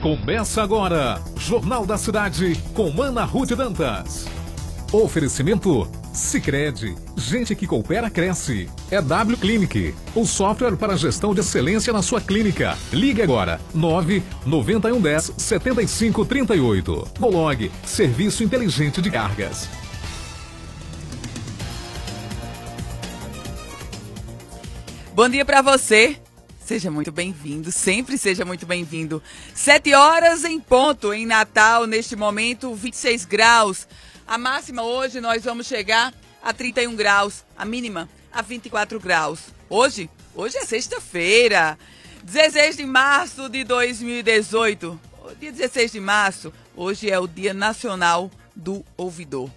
Começa agora, Jornal da Cidade, com Ana Ruth Dantas. Oferecimento Sicredi, gente que coopera cresce. É W Clinic, o software para gestão de excelência na sua clínica. Ligue agora 9 9110 7538. Bolog, serviço inteligente de cargas. Bom dia para você. Seja muito bem-vindo, sempre seja muito bem-vindo. Sete horas em ponto em Natal, neste momento, 26 graus. A máxima hoje nós vamos chegar a 31 graus, a mínima a 24 graus. Hoje, hoje é sexta-feira, 16 de março de 2018. Dia 16 de março, hoje é o Dia Nacional do Ouvidor.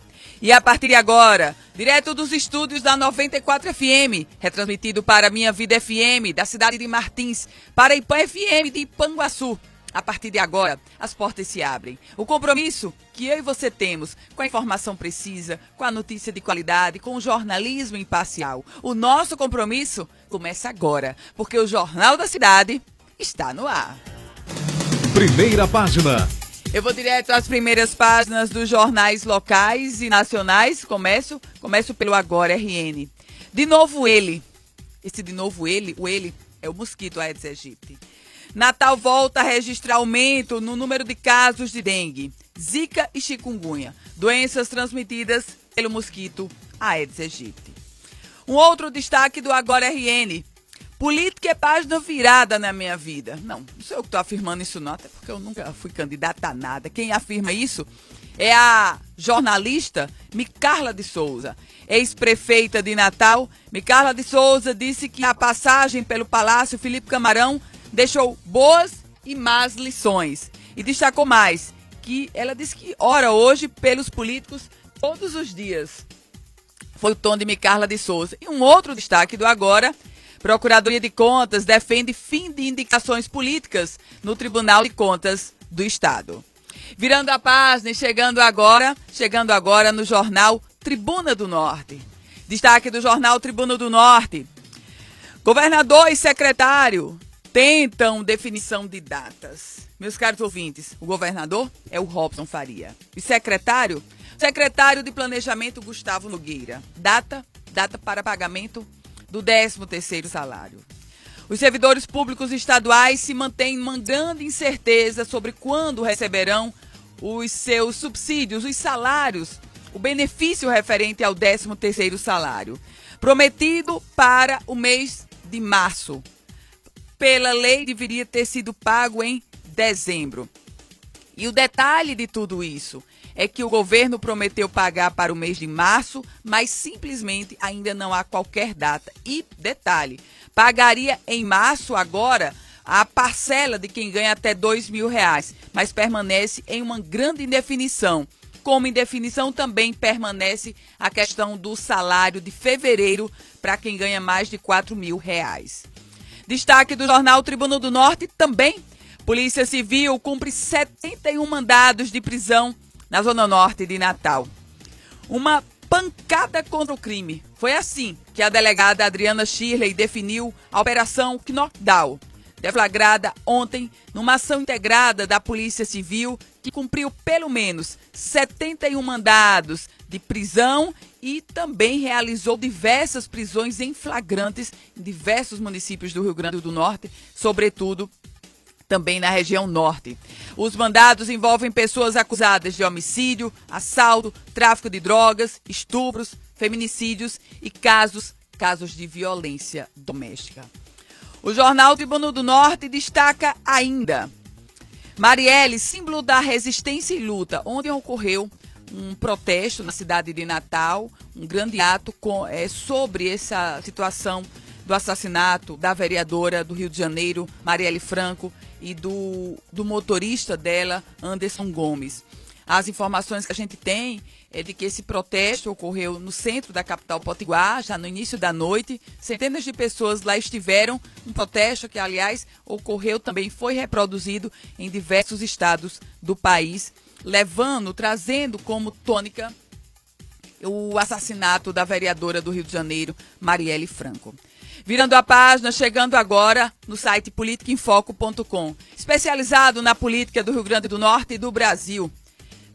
E a partir de agora, direto dos estúdios da 94 FM, retransmitido para Minha Vida FM, da cidade de Martins, para Ipan FM de Ipanguaçu, a partir de agora, as portas se abrem. O compromisso que eu e você temos com a informação precisa, com a notícia de qualidade, com o jornalismo imparcial. O nosso compromisso começa agora, porque o Jornal da Cidade está no ar. Primeira página. Eu vou direto às primeiras páginas dos jornais locais e nacionais. Começo, começo pelo Agora RN. De novo ele. Esse de novo ele, o ele é o mosquito Aedes aegypti. Natal volta a registrar aumento no número de casos de dengue, zika e chikungunya, doenças transmitidas pelo mosquito Aedes aegypti. Um outro destaque do Agora RN. Política é página virada na minha vida. Não, não sou eu que estou afirmando isso não, até porque eu nunca fui candidata a nada. Quem afirma isso é a jornalista Micarla de Souza, ex-prefeita de Natal. Micarla de Souza disse que a passagem pelo Palácio Felipe Camarão deixou boas e más lições. E destacou mais que ela disse que ora hoje pelos políticos todos os dias. Foi o tom de Micarla de Souza. E um outro destaque do agora. Procuradoria de Contas defende fim de indicações políticas no Tribunal de Contas do Estado. Virando a página e chegando agora, chegando agora no jornal Tribuna do Norte. Destaque do jornal Tribuna do Norte. Governador e secretário tentam definição de datas. Meus caros ouvintes, o governador é o Robson Faria. E secretário? Secretário de Planejamento Gustavo Nogueira. Data? Data para pagamento do 13º salário. Os servidores públicos estaduais se mantêm uma grande incerteza sobre quando receberão os seus subsídios, os salários, o benefício referente ao 13º salário, prometido para o mês de março pela lei, deveria ter sido pago em dezembro. E o detalhe de tudo isso é que o governo prometeu pagar para o mês de março, mas simplesmente ainda não há qualquer data. E detalhe, pagaria em março agora a parcela de quem ganha até dois mil reais, mas permanece em uma grande indefinição. Como indefinição também permanece a questão do salário de fevereiro para quem ganha mais de quatro mil reais. Destaque do jornal Tribuno do Norte também. Polícia Civil cumpre 71 mandados de prisão na Zona Norte de Natal. Uma pancada contra o crime. Foi assim que a delegada Adriana Shirley definiu a Operação Knockdown, deflagrada ontem numa ação integrada da Polícia Civil que cumpriu pelo menos 71 mandados de prisão e também realizou diversas prisões em flagrantes em diversos municípios do Rio Grande do Norte, sobretudo também na região norte. Os mandados envolvem pessoas acusadas de homicídio, assalto, tráfico de drogas, estupros, feminicídios e casos, casos de violência doméstica. O jornal Tribuno do Norte destaca ainda Marielle, símbolo da resistência e luta, onde ocorreu um protesto na cidade de Natal, um grande ato com, é, sobre essa situação do assassinato da vereadora do Rio de Janeiro, Marielle Franco, e do, do motorista dela, Anderson Gomes. As informações que a gente tem é de que esse protesto ocorreu no centro da capital potiguar, já no início da noite. Centenas de pessoas lá estiveram. Um protesto que, aliás, ocorreu também, foi reproduzido em diversos estados do país levando, trazendo como tônica o assassinato da vereadora do Rio de Janeiro, Marielle Franco. Virando a página, chegando agora no site politicainfoco.com, especializado na política do Rio Grande do Norte e do Brasil.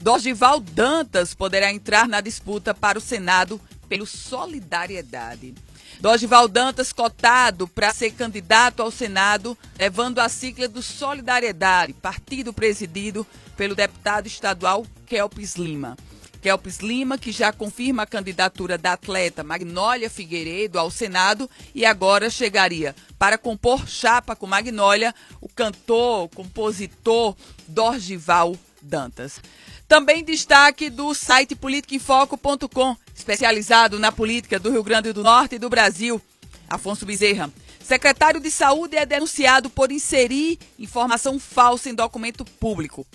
Dorival Dantas poderá entrar na disputa para o Senado pelo Solidariedade. Dorival Dantas cotado para ser candidato ao Senado, levando a sigla do Solidariedade, partido presidido pelo deputado estadual Kelpis Lima. Kelpis Lima, que já confirma a candidatura da atleta Magnólia Figueiredo ao Senado e agora chegaria para compor chapa com Magnólia o cantor, compositor Dorgival Dantas. Também destaque do site politicainfoco.com, especializado na política do Rio Grande do Norte e do Brasil. Afonso Bezerra. Secretário de Saúde é denunciado por inserir informação falsa em documento público.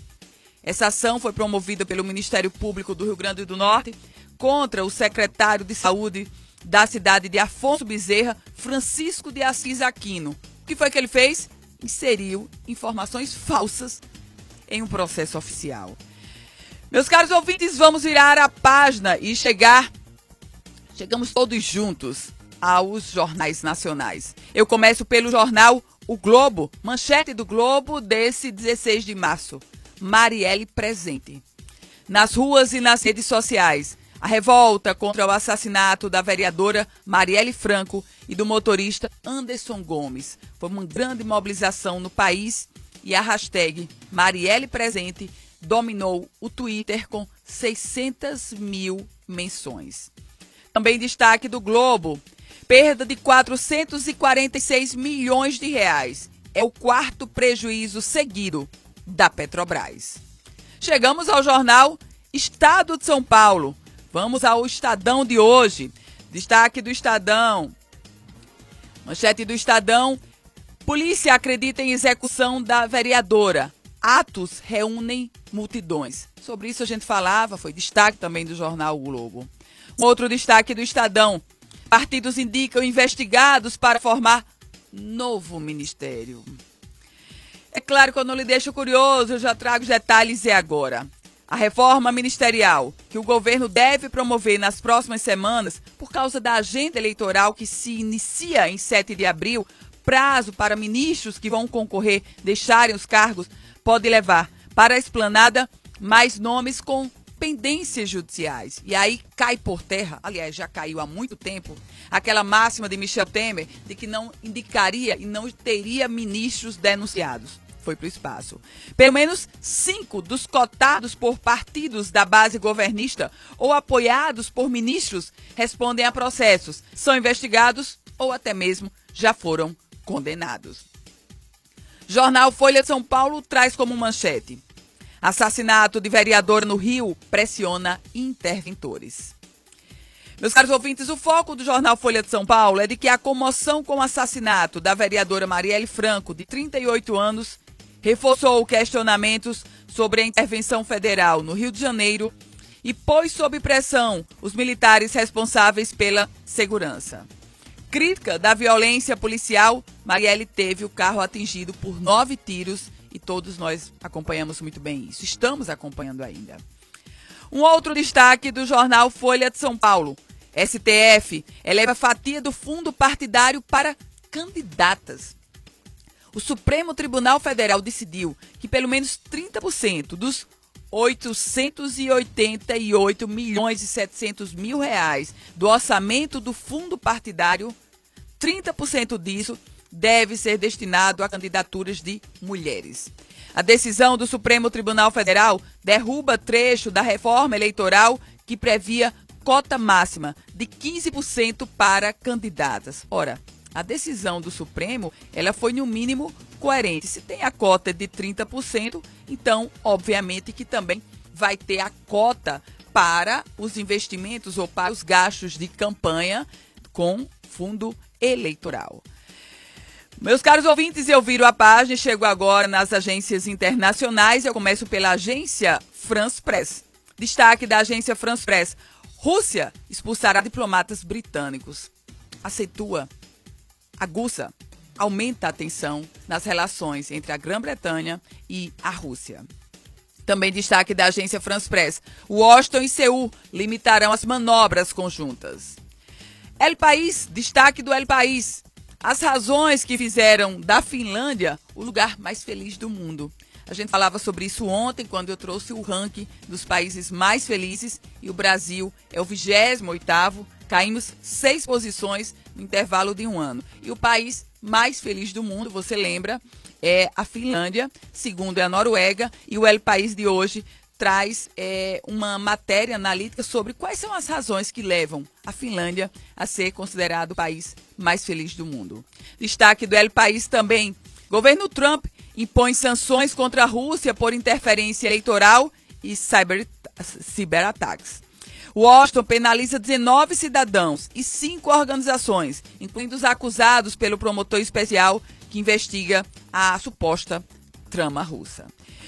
Essa ação foi promovida pelo Ministério Público do Rio Grande do Norte contra o secretário de Saúde da cidade de Afonso Bezerra, Francisco de Assis Aquino. O que foi que ele fez? Inseriu informações falsas em um processo oficial. Meus caros ouvintes, vamos virar a página e chegar. Chegamos todos juntos aos jornais nacionais. Eu começo pelo jornal O Globo, manchete do Globo desse 16 de março. Marielle presente. Nas ruas e nas redes sociais, a revolta contra o assassinato da vereadora Marielle Franco e do motorista Anderson Gomes. Foi uma grande mobilização no país e a hashtag Marielle Presente dominou o Twitter com 600 mil menções. Também destaque do Globo: perda de 446 milhões de reais. É o quarto prejuízo seguido da Petrobras. Chegamos ao jornal Estado de São Paulo. Vamos ao Estadão de hoje. Destaque do Estadão. Manchete do Estadão. Polícia acredita em execução da vereadora. Atos reúnem multidões. Sobre isso a gente falava, foi destaque também do jornal o Globo. Um outro destaque do Estadão. Partidos indicam investigados para formar novo ministério. É claro que eu não lhe deixo curioso, eu já trago os detalhes e agora. A reforma ministerial que o governo deve promover nas próximas semanas, por causa da agenda eleitoral que se inicia em 7 de abril, prazo para ministros que vão concorrer deixarem os cargos, pode levar para a esplanada mais nomes com pendências judiciais. E aí cai por terra, aliás, já caiu há muito tempo, aquela máxima de Michel Temer de que não indicaria e não teria ministros denunciados foi para o espaço. Pelo menos cinco dos cotados por partidos da base governista ou apoiados por ministros respondem a processos, são investigados ou até mesmo já foram condenados. Jornal Folha de São Paulo traz como manchete: Assassinato de vereador no Rio pressiona interventores. Meus caros ouvintes, o foco do jornal Folha de São Paulo é de que a comoção com o assassinato da vereadora Marielle Franco, de 38 anos, reforçou questionamentos sobre a intervenção federal no Rio de Janeiro e pôs sob pressão os militares responsáveis pela segurança. Crítica da violência policial, Marielle teve o carro atingido por nove tiros e todos nós acompanhamos muito bem isso. Estamos acompanhando ainda. Um outro destaque do jornal Folha de São Paulo. STF eleva fatia do fundo partidário para candidatas o Supremo Tribunal Federal decidiu que pelo menos 30% dos 888 milhões e 700 mil reais do orçamento do fundo partidário, 30% disso deve ser destinado a candidaturas de mulheres. A decisão do Supremo Tribunal Federal derruba trecho da reforma eleitoral que previa cota máxima de 15% para candidatas. Ora, a decisão do Supremo, ela foi no mínimo coerente. Se tem a cota de 30%, então, obviamente que também vai ter a cota para os investimentos ou para os gastos de campanha com fundo eleitoral. Meus caros ouvintes, eu viro a página e chego agora nas agências internacionais. Eu começo pela agência France Press. Destaque da agência France Press. Rússia expulsará diplomatas britânicos. Aceitua aguça, aumenta a tensão nas relações entre a Grã-Bretanha e a Rússia. Também destaque da agência France Press: Washington e Seul limitarão as manobras conjuntas. El País, destaque do El País. as razões que fizeram da Finlândia o lugar mais feliz do mundo. A gente falava sobre isso ontem, quando eu trouxe o ranking dos países mais felizes e o Brasil é o 28º, caímos seis posições no intervalo de um ano. E o país mais feliz do mundo, você lembra, é a Finlândia, segundo é a Noruega, e o El País de hoje traz é, uma matéria analítica sobre quais são as razões que levam a Finlândia a ser considerado o país mais feliz do mundo. Destaque do El País também. Governo Trump impõe sanções contra a Rússia por interferência eleitoral e cyber, ciberataques. Washington penaliza 19 cidadãos e cinco organizações, incluindo os acusados pelo promotor especial que investiga a suposta trama russa.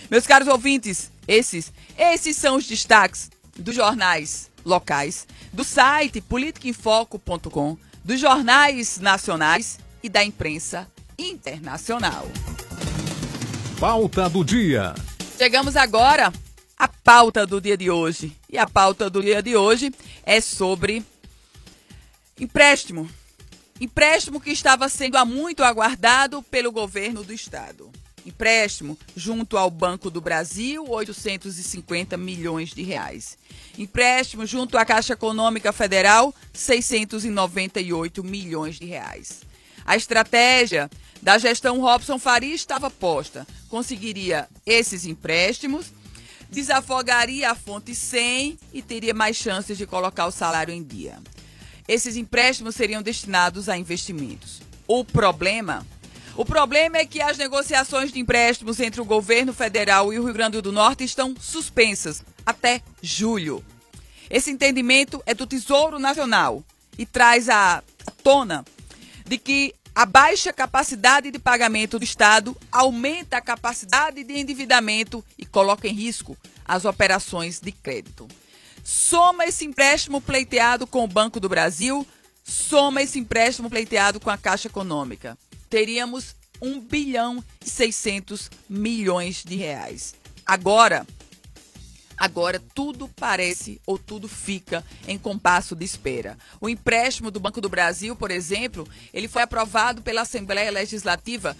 Meus caros ouvintes, esses, esses são os destaques dos jornais locais, do site politicainfoco.com, dos jornais nacionais e da imprensa internacional. Pauta do dia. Chegamos agora à pauta do dia de hoje. E a pauta do dia de hoje é sobre empréstimo. Empréstimo que estava sendo há muito aguardado pelo governo do estado empréstimo junto ao Banco do Brasil, 850 milhões de reais. Empréstimo junto à Caixa Econômica Federal, 698 milhões de reais. A estratégia da gestão Robson Faria estava posta. Conseguiria esses empréstimos, desafogaria a fonte 100 e teria mais chances de colocar o salário em dia. Esses empréstimos seriam destinados a investimentos. O problema o problema é que as negociações de empréstimos entre o governo federal e o Rio Grande do Norte estão suspensas até julho. Esse entendimento é do Tesouro Nacional e traz à tona de que a baixa capacidade de pagamento do Estado aumenta a capacidade de endividamento e coloca em risco as operações de crédito. Soma esse empréstimo pleiteado com o Banco do Brasil, soma esse empréstimo pleiteado com a Caixa Econômica teríamos 1 bilhão e 600 milhões de reais. Agora, Agora tudo parece ou tudo fica em compasso de espera. O empréstimo do Banco do Brasil, por exemplo, ele foi aprovado pela Assembleia Legislativa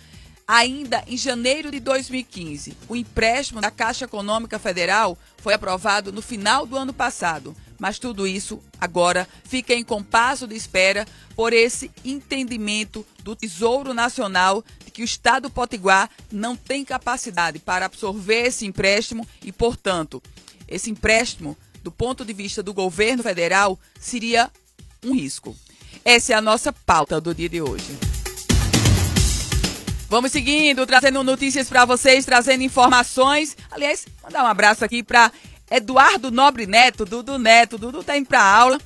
ainda em janeiro de 2015. O empréstimo da Caixa Econômica Federal foi aprovado no final do ano passado. Mas tudo isso agora fica em compasso de espera por esse entendimento do Tesouro Nacional de que o Estado Potiguar não tem capacidade para absorver esse empréstimo e, portanto, esse empréstimo, do ponto de vista do governo federal, seria um risco. Essa é a nossa pauta do dia de hoje. Vamos seguindo, trazendo notícias para vocês, trazendo informações. Aliás, mandar um abraço aqui para Eduardo Nobre Neto, Dudu Neto. Dudu tá indo pra aula,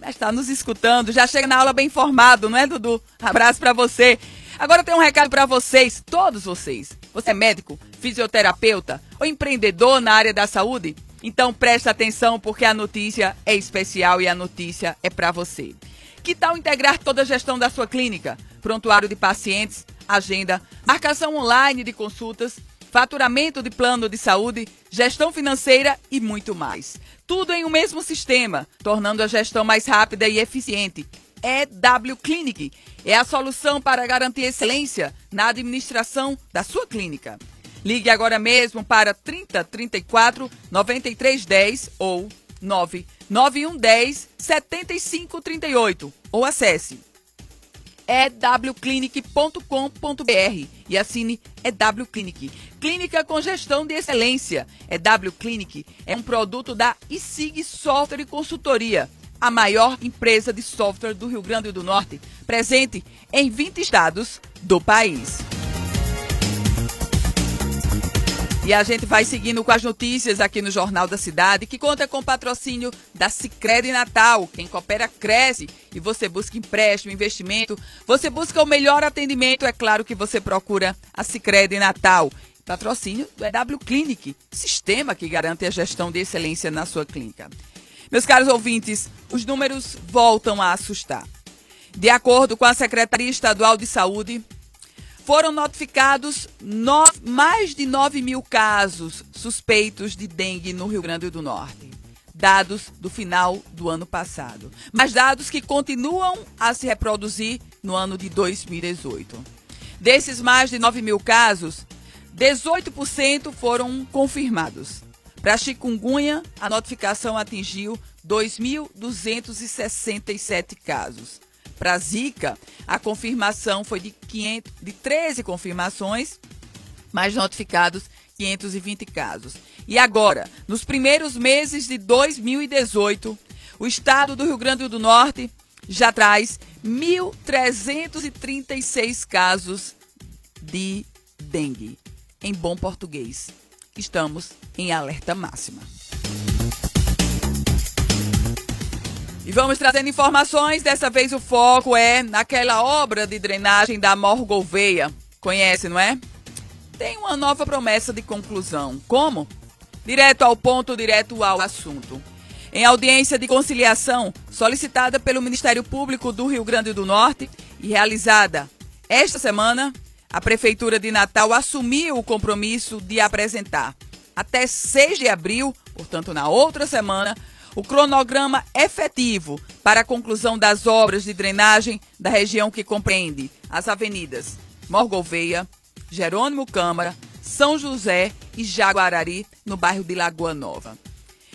mas está nos escutando. Já chega na aula bem informado, não é, Dudu? Abraço para você. Agora tem um recado para vocês, todos vocês. Você é médico, fisioterapeuta ou empreendedor na área da saúde? Então presta atenção porque a notícia é especial e a notícia é para você. Que tal integrar toda a gestão da sua clínica? Prontuário de pacientes, agenda, marcação online de consultas, faturamento de plano de saúde, gestão financeira e muito mais. Tudo em um mesmo sistema, tornando a gestão mais rápida e eficiente. EW Clinic é a solução para garantir excelência na administração da sua clínica. Ligue agora mesmo para 30 34 93 10 ou 99110 7538 ou acesse ewclinic.com.br e assine EW Clinic. Clínica com gestão de excelência. EW Clinic é um produto da ISIG Software e Consultoria, a maior empresa de software do Rio Grande do Norte, presente em 20 estados do país. E a gente vai seguindo com as notícias aqui no Jornal da Cidade, que conta com patrocínio da Sicredi Natal. Quem coopera cresce e você busca empréstimo, investimento, você busca o melhor atendimento, é claro que você procura a Sicredi Natal. Patrocínio do EW Clinic, sistema que garante a gestão de excelência na sua clínica. Meus caros ouvintes, os números voltam a assustar. De acordo com a Secretaria Estadual de Saúde, foram notificados no, mais de 9 mil casos suspeitos de dengue no Rio Grande do Norte. Dados do final do ano passado. Mas dados que continuam a se reproduzir no ano de 2018. Desses mais de 9 mil casos, 18% foram confirmados. Para chikungunya, a notificação atingiu 2.267 casos. Para Zika, a confirmação foi de, 500, de 13 confirmações, mas notificados 520 casos. E agora, nos primeiros meses de 2018, o estado do Rio Grande do Norte já traz 1.336 casos de dengue. Em bom português, estamos em alerta máxima. E vamos trazendo informações. Dessa vez o foco é naquela obra de drenagem da Morgolveia. Conhece, não é? Tem uma nova promessa de conclusão. Como? Direto ao ponto, direto ao assunto. Em audiência de conciliação solicitada pelo Ministério Público do Rio Grande do Norte e realizada esta semana, a Prefeitura de Natal assumiu o compromisso de apresentar até 6 de abril, portanto, na outra semana, o cronograma efetivo para a conclusão das obras de drenagem da região que compreende as avenidas Morgolveia, Jerônimo Câmara, São José e Jaguarari, no bairro de Lagoa Nova.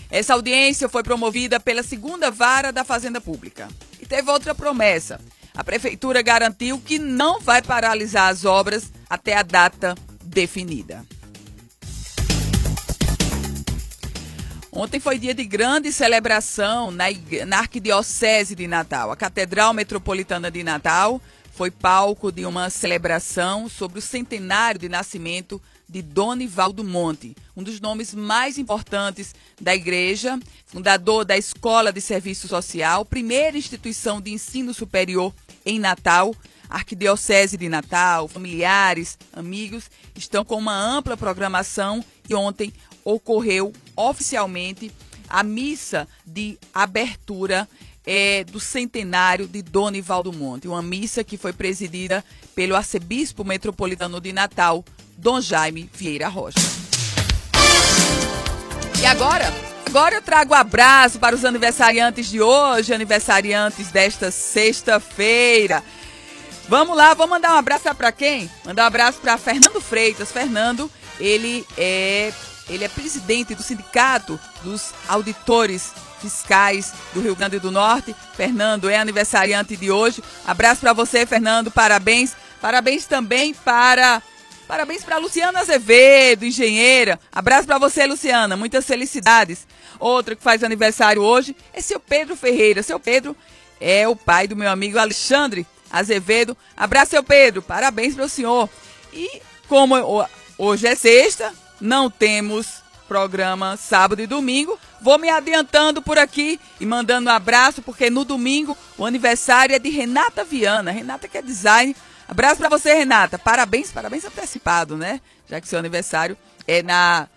Essa audiência foi promovida pela segunda vara da Fazenda Pública. E teve outra promessa. A prefeitura garantiu que não vai paralisar as obras até a data definida. Ontem foi dia de grande celebração na, na Arquidiocese de Natal. A Catedral Metropolitana de Natal foi palco de uma celebração sobre o centenário de nascimento de Donivaldo Monte, um dos nomes mais importantes da igreja, fundador da Escola de Serviço Social, primeira instituição de ensino superior em Natal. Arquidiocese de Natal, familiares, amigos estão com uma ampla programação e ontem ocorreu oficialmente a missa de abertura é, do centenário de Donivaldo Monte, uma missa que foi presidida pelo arcebispo metropolitano de Natal, Dom Jaime Vieira Rocha. E agora? Agora eu trago um abraço para os aniversariantes de hoje, aniversariantes desta sexta-feira. Vamos lá, vou mandar um abraço para quem? Mandar um abraço para Fernando Freitas. Fernando, ele é ele é presidente do Sindicato dos Auditores Fiscais do Rio Grande do Norte. Fernando é aniversariante de hoje. Abraço para você, Fernando. Parabéns. Parabéns também para Parabéns para Luciana Azevedo, engenheira. Abraço para você, Luciana. Muitas felicidades. Outra que faz aniversário hoje é seu Pedro Ferreira. Seu Pedro é o pai do meu amigo Alexandre Azevedo. Abraço, seu Pedro. Parabéns para o senhor. E como hoje é sexta, não temos programa sábado e domingo. Vou me adiantando por aqui e mandando um abraço, porque no domingo o aniversário é de Renata Viana. Renata que é design. Abraço para você, Renata. Parabéns, parabéns antecipado, né? Já que seu aniversário é na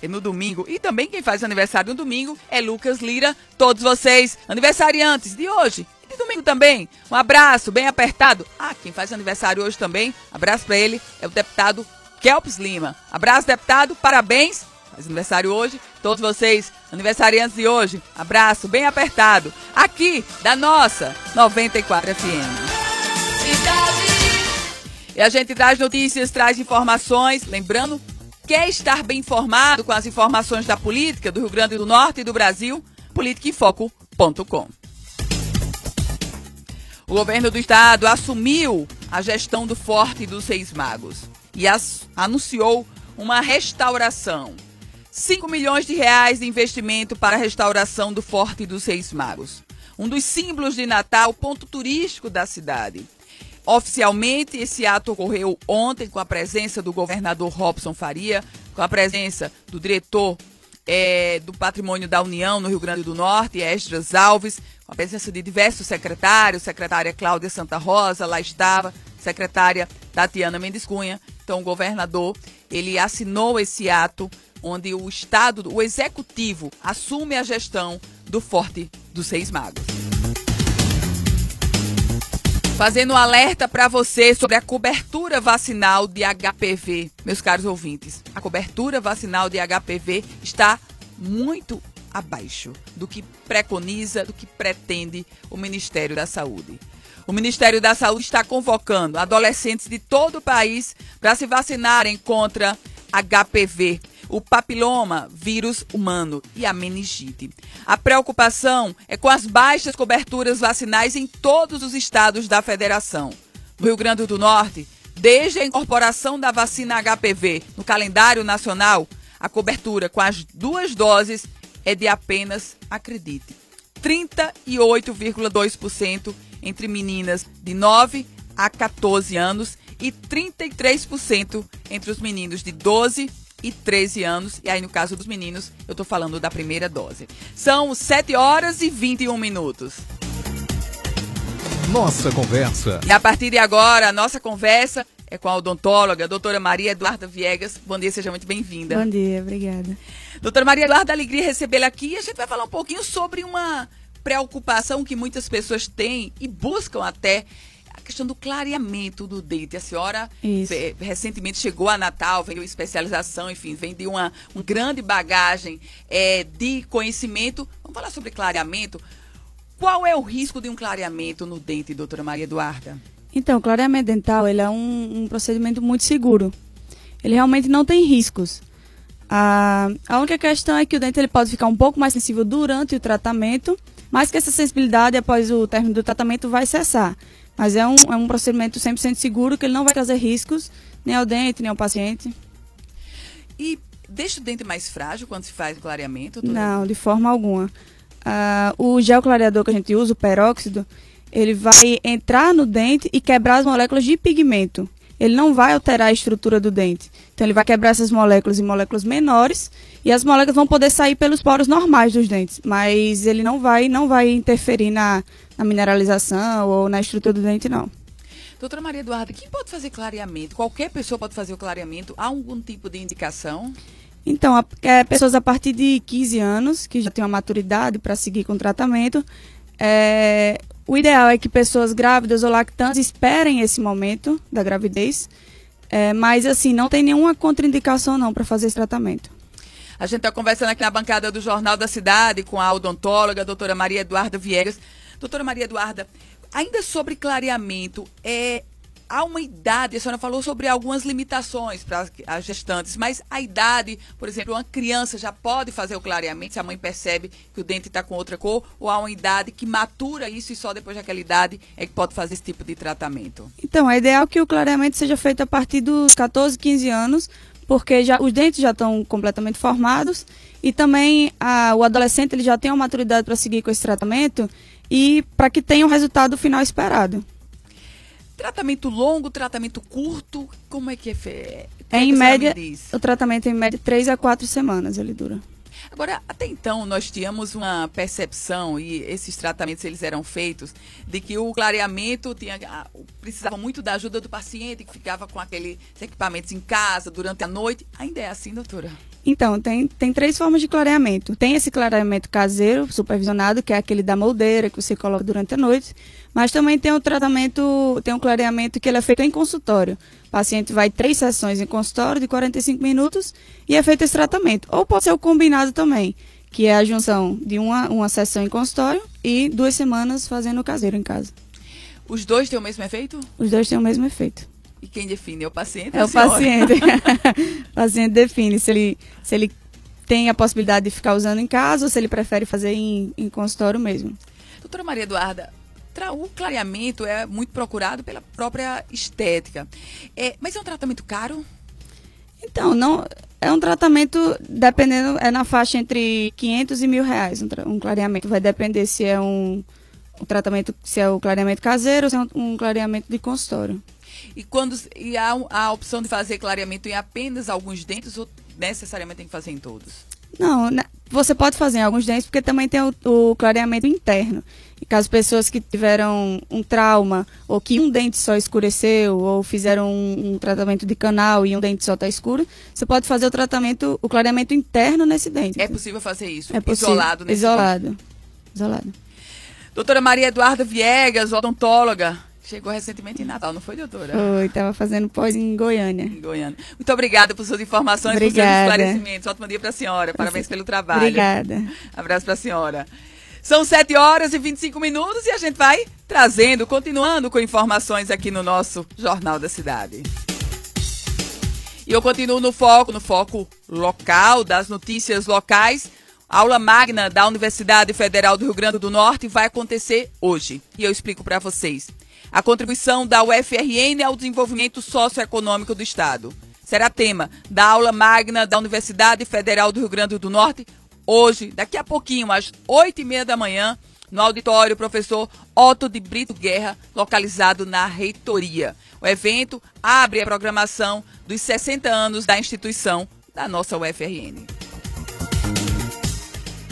é no domingo. E também quem faz aniversário no domingo é Lucas Lira. Todos vocês, aniversariantes de hoje e de domingo também. Um abraço bem apertado. Ah, quem faz aniversário hoje também, abraço para ele, é o deputado Kelps Lima. Abraço, deputado, parabéns. Faz aniversário hoje. Todos vocês, aniversariantes de hoje, abraço bem apertado. Aqui da nossa 94 FM. E a gente traz notícias, traz informações. Lembrando, quer estar bem informado com as informações da política do Rio Grande do Norte e do Brasil? politicainfoco.com. O governo do estado assumiu a gestão do Forte dos Seis Magos e anunciou uma restauração. 5 milhões de reais de investimento para a restauração do Forte dos Seis Magos. Um dos símbolos de Natal, ponto turístico da cidade. Oficialmente, esse ato ocorreu ontem com a presença do governador Robson Faria, com a presença do diretor é, do Patrimônio da União no Rio Grande do Norte, Esdras Alves, com a presença de diversos secretários, secretária Cláudia Santa Rosa, lá estava, secretária Tatiana Mendes Cunha. Então, o governador, ele assinou esse ato onde o Estado, o Executivo, assume a gestão do Forte dos Seis Magos. Fazendo um alerta para você sobre a cobertura vacinal de HPV, meus caros ouvintes. A cobertura vacinal de HPV está muito abaixo do que preconiza, do que pretende o Ministério da Saúde. O Ministério da Saúde está convocando adolescentes de todo o país para se vacinarem contra HPV, o papiloma vírus humano e a meningite. A preocupação é com as baixas coberturas vacinais em todos os estados da federação. No Rio Grande do Norte, desde a incorporação da vacina HPV no calendário nacional, a cobertura com as duas doses é de apenas, acredite, 38,2% entre meninas de 9 a 14 anos e 33% entre os meninos de 12 e 13 anos. E aí, no caso dos meninos, eu estou falando da primeira dose. São 7 horas e 21 minutos. Nossa conversa. E a partir de agora, a nossa conversa é com a odontóloga, a doutora Maria Eduarda Viegas. Bom dia, seja muito bem-vinda. Bom dia, obrigada. Doutora Maria Eduarda, alegria recebê-la aqui. E a gente vai falar um pouquinho sobre uma preocupação que muitas pessoas têm e buscam até a questão do clareamento do dente. A senhora recentemente chegou a Natal, veio especialização, enfim, vem de uma, uma grande bagagem é, de conhecimento. Vamos falar sobre clareamento. Qual é o risco de um clareamento no dente, doutora Maria Eduarda? Então, o clareamento dental ele é um, um procedimento muito seguro. Ele realmente não tem riscos. A, a única questão é que o dente ele pode ficar um pouco mais sensível durante o tratamento, mas que essa sensibilidade após o término do tratamento vai cessar. Mas é um, é um procedimento 100% seguro que ele não vai trazer riscos nem ao dente, nem ao paciente. E deixa o dente mais frágil quando se faz o clareamento? Não, de forma alguma. Uh, o gel clareador que a gente usa, o peróxido, ele vai entrar no dente e quebrar as moléculas de pigmento. Ele não vai alterar a estrutura do dente. Então ele vai quebrar essas moléculas em moléculas menores e as moléculas vão poder sair pelos poros normais dos dentes, mas ele não vai não vai interferir na, na mineralização ou na estrutura do dente não. Doutora Maria Eduarda, quem pode fazer clareamento? Qualquer pessoa pode fazer o clareamento? Há algum tipo de indicação? Então, a, é, pessoas a partir de 15 anos, que já têm uma maturidade para seguir com o tratamento, é, o ideal é que pessoas grávidas ou lactantes esperem esse momento da gravidez, é, mas assim, não tem nenhuma contraindicação não para fazer esse tratamento. A gente está conversando aqui na bancada do Jornal da Cidade com a odontóloga, a doutora Maria Eduarda Viegas. Doutora Maria Eduarda, ainda sobre clareamento, é, há uma idade, a senhora falou sobre algumas limitações para as gestantes, mas a idade, por exemplo, uma criança já pode fazer o clareamento se a mãe percebe que o dente está com outra cor, ou há uma idade que matura isso e só depois daquela idade é que pode fazer esse tipo de tratamento? Então, é ideal que o clareamento seja feito a partir dos 14, 15 anos, porque já, os dentes já estão completamente formados e também a, o adolescente ele já tem uma maturidade para seguir com esse tratamento e para que tenha o resultado final esperado. Tratamento longo, tratamento curto, como é que é? é, é em média, o tratamento em média 3 a 4 semanas ele dura. Agora, até então, nós tínhamos uma percepção, e esses tratamentos eles eram feitos, de que o clareamento tinha, precisava muito da ajuda do paciente, que ficava com aqueles equipamentos em casa durante a noite. Ainda é assim, doutora? Então, tem, tem três formas de clareamento. Tem esse clareamento caseiro, supervisionado, que é aquele da moldeira, que você coloca durante a noite. Mas também tem o tratamento, tem um clareamento que ele é feito em consultório. O paciente vai três sessões em consultório de 45 minutos e é feito esse tratamento. Ou pode ser o combinado também, que é a junção de uma, uma sessão em consultório e duas semanas fazendo o caseiro em casa. Os dois têm o mesmo efeito? Os dois têm o mesmo efeito. E quem define? É o paciente? É o paciente. o paciente define se ele, se ele tem a possibilidade de ficar usando em casa ou se ele prefere fazer em, em consultório mesmo. Doutora Maria Eduarda, o clareamento é muito procurado pela própria estética. É, mas é um tratamento caro? Então, não é um tratamento, dependendo, é na faixa entre 500 e mil reais um, um clareamento. Vai depender se é um, um, tratamento, se é o clareamento caseiro ou se é um, um clareamento de consultório. E quando e há a opção de fazer clareamento em apenas alguns dentes ou necessariamente tem que fazer em todos? Não, né, você pode fazer em alguns dentes porque também tem o, o clareamento interno. E caso pessoas que tiveram um trauma ou que um dente só escureceu ou fizeram um, um tratamento de canal e um dente só está escuro, você pode fazer o tratamento, o clareamento interno nesse dente. É possível fazer isso? É possível. Isolado nesse Isolado. Dente. Isolado. Doutora Maria Eduarda Viegas, odontóloga. Chegou recentemente em Natal, não foi, doutora? Foi, estava fazendo pós em Goiânia. Em Goiânia. Muito obrigada por suas informações, obrigada. por seus esclarecimentos. Ótimo dia para a senhora. Parabéns pelo trabalho. Obrigada. Abraço para a senhora. São 7 horas e 25 minutos e a gente vai trazendo, continuando com informações aqui no nosso Jornal da Cidade. E eu continuo no foco, no foco local, das notícias locais. A aula magna da Universidade Federal do Rio Grande do Norte vai acontecer hoje. E eu explico para vocês. A contribuição da UFRN ao desenvolvimento socioeconômico do Estado. Será tema da aula magna da Universidade Federal do Rio Grande do Norte, hoje, daqui a pouquinho, às oito e meia da manhã, no auditório professor Otto de Brito Guerra, localizado na reitoria. O evento abre a programação dos 60 anos da instituição da nossa UFRN.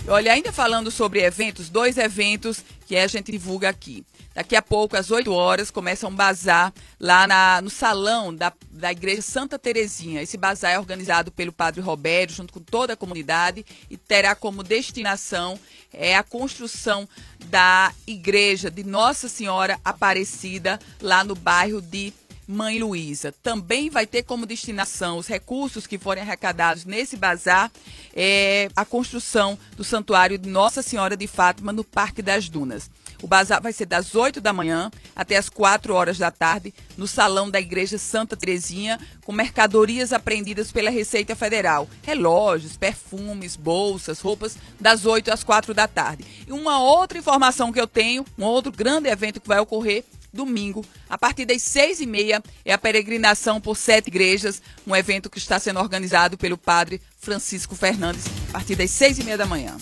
Olha, ainda falando sobre eventos, dois eventos que a gente divulga aqui. Daqui a pouco, às 8 horas, começa um bazar lá na, no salão da, da Igreja Santa Terezinha. Esse bazar é organizado pelo Padre Roberto, junto com toda a comunidade, e terá como destinação é, a construção da Igreja de Nossa Senhora Aparecida, lá no bairro de Mãe Luísa. Também vai ter como destinação os recursos que forem arrecadados nesse bazar, é, a construção do Santuário de Nossa Senhora de Fátima no Parque das Dunas. O bazar vai ser das 8 da manhã até as 4 horas da tarde no salão da Igreja Santa Terezinha, com mercadorias apreendidas pela Receita Federal, relógios, perfumes, bolsas, roupas, das 8 às 4 da tarde. E uma outra informação que eu tenho, um outro grande evento que vai ocorrer domingo, a partir das seis e meia, é a peregrinação por sete igrejas, um evento que está sendo organizado pelo padre Francisco Fernandes, a partir das seis e meia da manhã.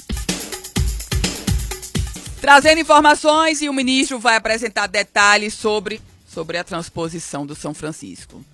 Trazendo informações e o ministro vai apresentar detalhes sobre, sobre a transposição do São Francisco.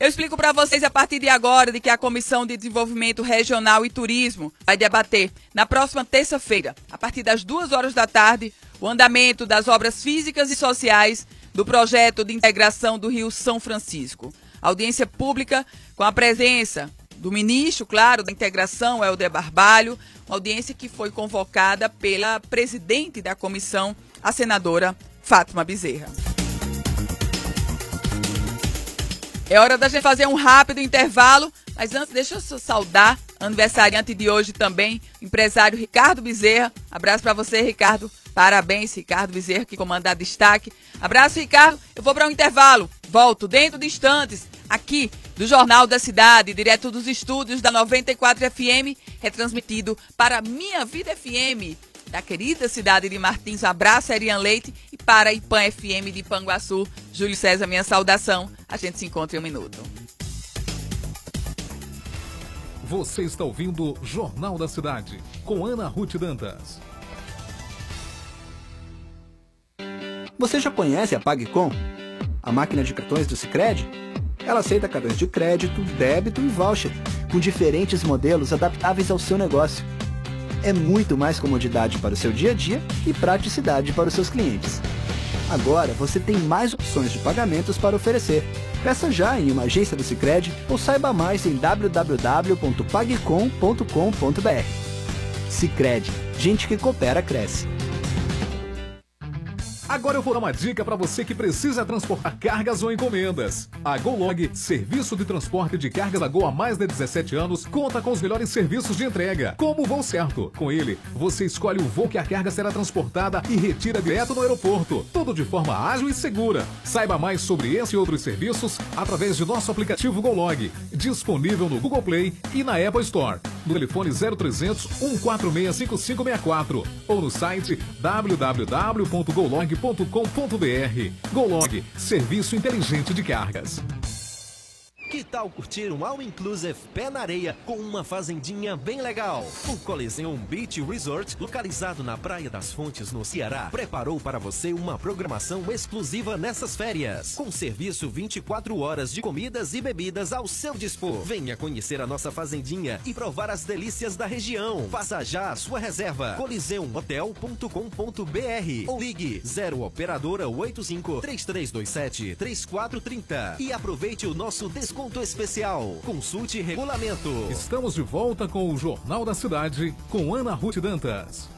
Eu explico para vocês a partir de agora de que a Comissão de Desenvolvimento Regional e Turismo vai debater na próxima terça-feira, a partir das duas horas da tarde, o andamento das obras físicas e sociais do projeto de integração do Rio São Francisco. Audiência pública com a presença do ministro, claro, da integração, Helder Barbalho, uma audiência que foi convocada pela presidente da comissão, a senadora Fátima Bezerra. É hora da gente fazer um rápido intervalo, mas antes deixa eu saudar aniversariante de hoje também, empresário Ricardo Bezerra. Abraço para você, Ricardo. Parabéns, Ricardo Bezerra, que comanda destaque. Abraço, Ricardo. Eu vou para um intervalo. Volto dentro de instantes, aqui do Jornal da Cidade, direto dos estúdios da 94 FM, retransmitido para Minha Vida FM da querida cidade de Martins. Abraço, Erian Leite. E para IPAN FM de Panguaçu, Júlio César, minha saudação. A gente se encontra em um minuto. Você está ouvindo Jornal da Cidade, com Ana Ruth Dantas. Você já conhece a PagCom? A máquina de cartões do Sicredi? Ela aceita cartões de crédito, débito e voucher, com diferentes modelos adaptáveis ao seu negócio é muito mais comodidade para o seu dia a dia e praticidade para os seus clientes. Agora você tem mais opções de pagamentos para oferecer. Peça já em uma agência do Sicredi ou saiba mais em www.pagcom.com.br. Sicredi, gente que coopera cresce. Agora eu vou dar uma dica para você que precisa transportar cargas ou encomendas. A GoLog, serviço de transporte de cargas a Gol há mais de 17 anos, conta com os melhores serviços de entrega, como o voo certo. Com ele, você escolhe o voo que a carga será transportada e retira direto no aeroporto, tudo de forma ágil e segura. Saiba mais sobre esse e outros serviços através de nosso aplicativo GoLog, disponível no Google Play e na Apple Store, no telefone 0300 146 5564 ou no site www.golog.com golog.com.br. Golog, serviço inteligente de cargas. Que tal curtir um All Inclusive pé na areia com uma fazendinha bem legal? O Coliseum Beach Resort, localizado na Praia das Fontes, no Ceará, preparou para você uma programação exclusiva nessas férias, com serviço 24 horas de comidas e bebidas ao seu dispor. Venha conhecer a nossa fazendinha e provar as delícias da região. Faça já a sua reserva. coliseumhotel.com.br ou ligue 0 operadora 85 3327 3430 e aproveite o nosso desconto desconto especial. Consulte regulamento. Estamos de volta com o Jornal da Cidade com Ana Ruth Dantas.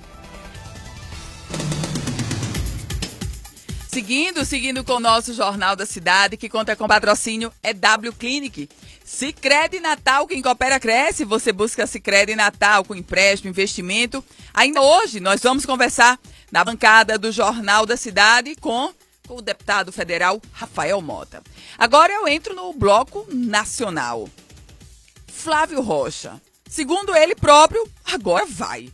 Seguindo, seguindo com o nosso Jornal da Cidade, que conta com patrocínio é W Clinic. Sicredi Natal, quem coopera cresce. Você busca Sicredi Natal com empréstimo, investimento. Ainda hoje nós vamos conversar na bancada do Jornal da Cidade com, com o deputado federal Rafael Mota. Agora eu entro no bloco nacional. Flávio Rocha. Segundo ele próprio, agora vai.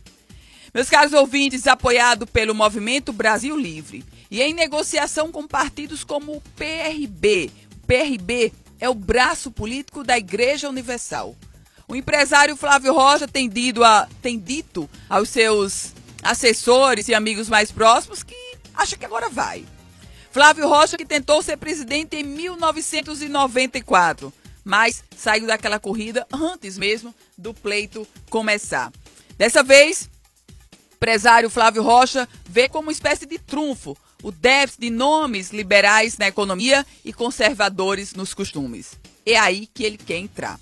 Meus caros ouvintes, apoiado pelo Movimento Brasil Livre e em negociação com partidos como o PRB. O PRB é o braço político da Igreja Universal. O empresário Flávio Rocha tem, a, tem dito aos seus assessores e amigos mais próximos que acha que agora vai. Flávio Rocha, que tentou ser presidente em 1994, mas saiu daquela corrida antes mesmo do pleito começar. Dessa vez, empresário Flávio Rocha vê como uma espécie de trunfo o déficit de nomes liberais na economia e conservadores nos costumes. É aí que ele quer entrar.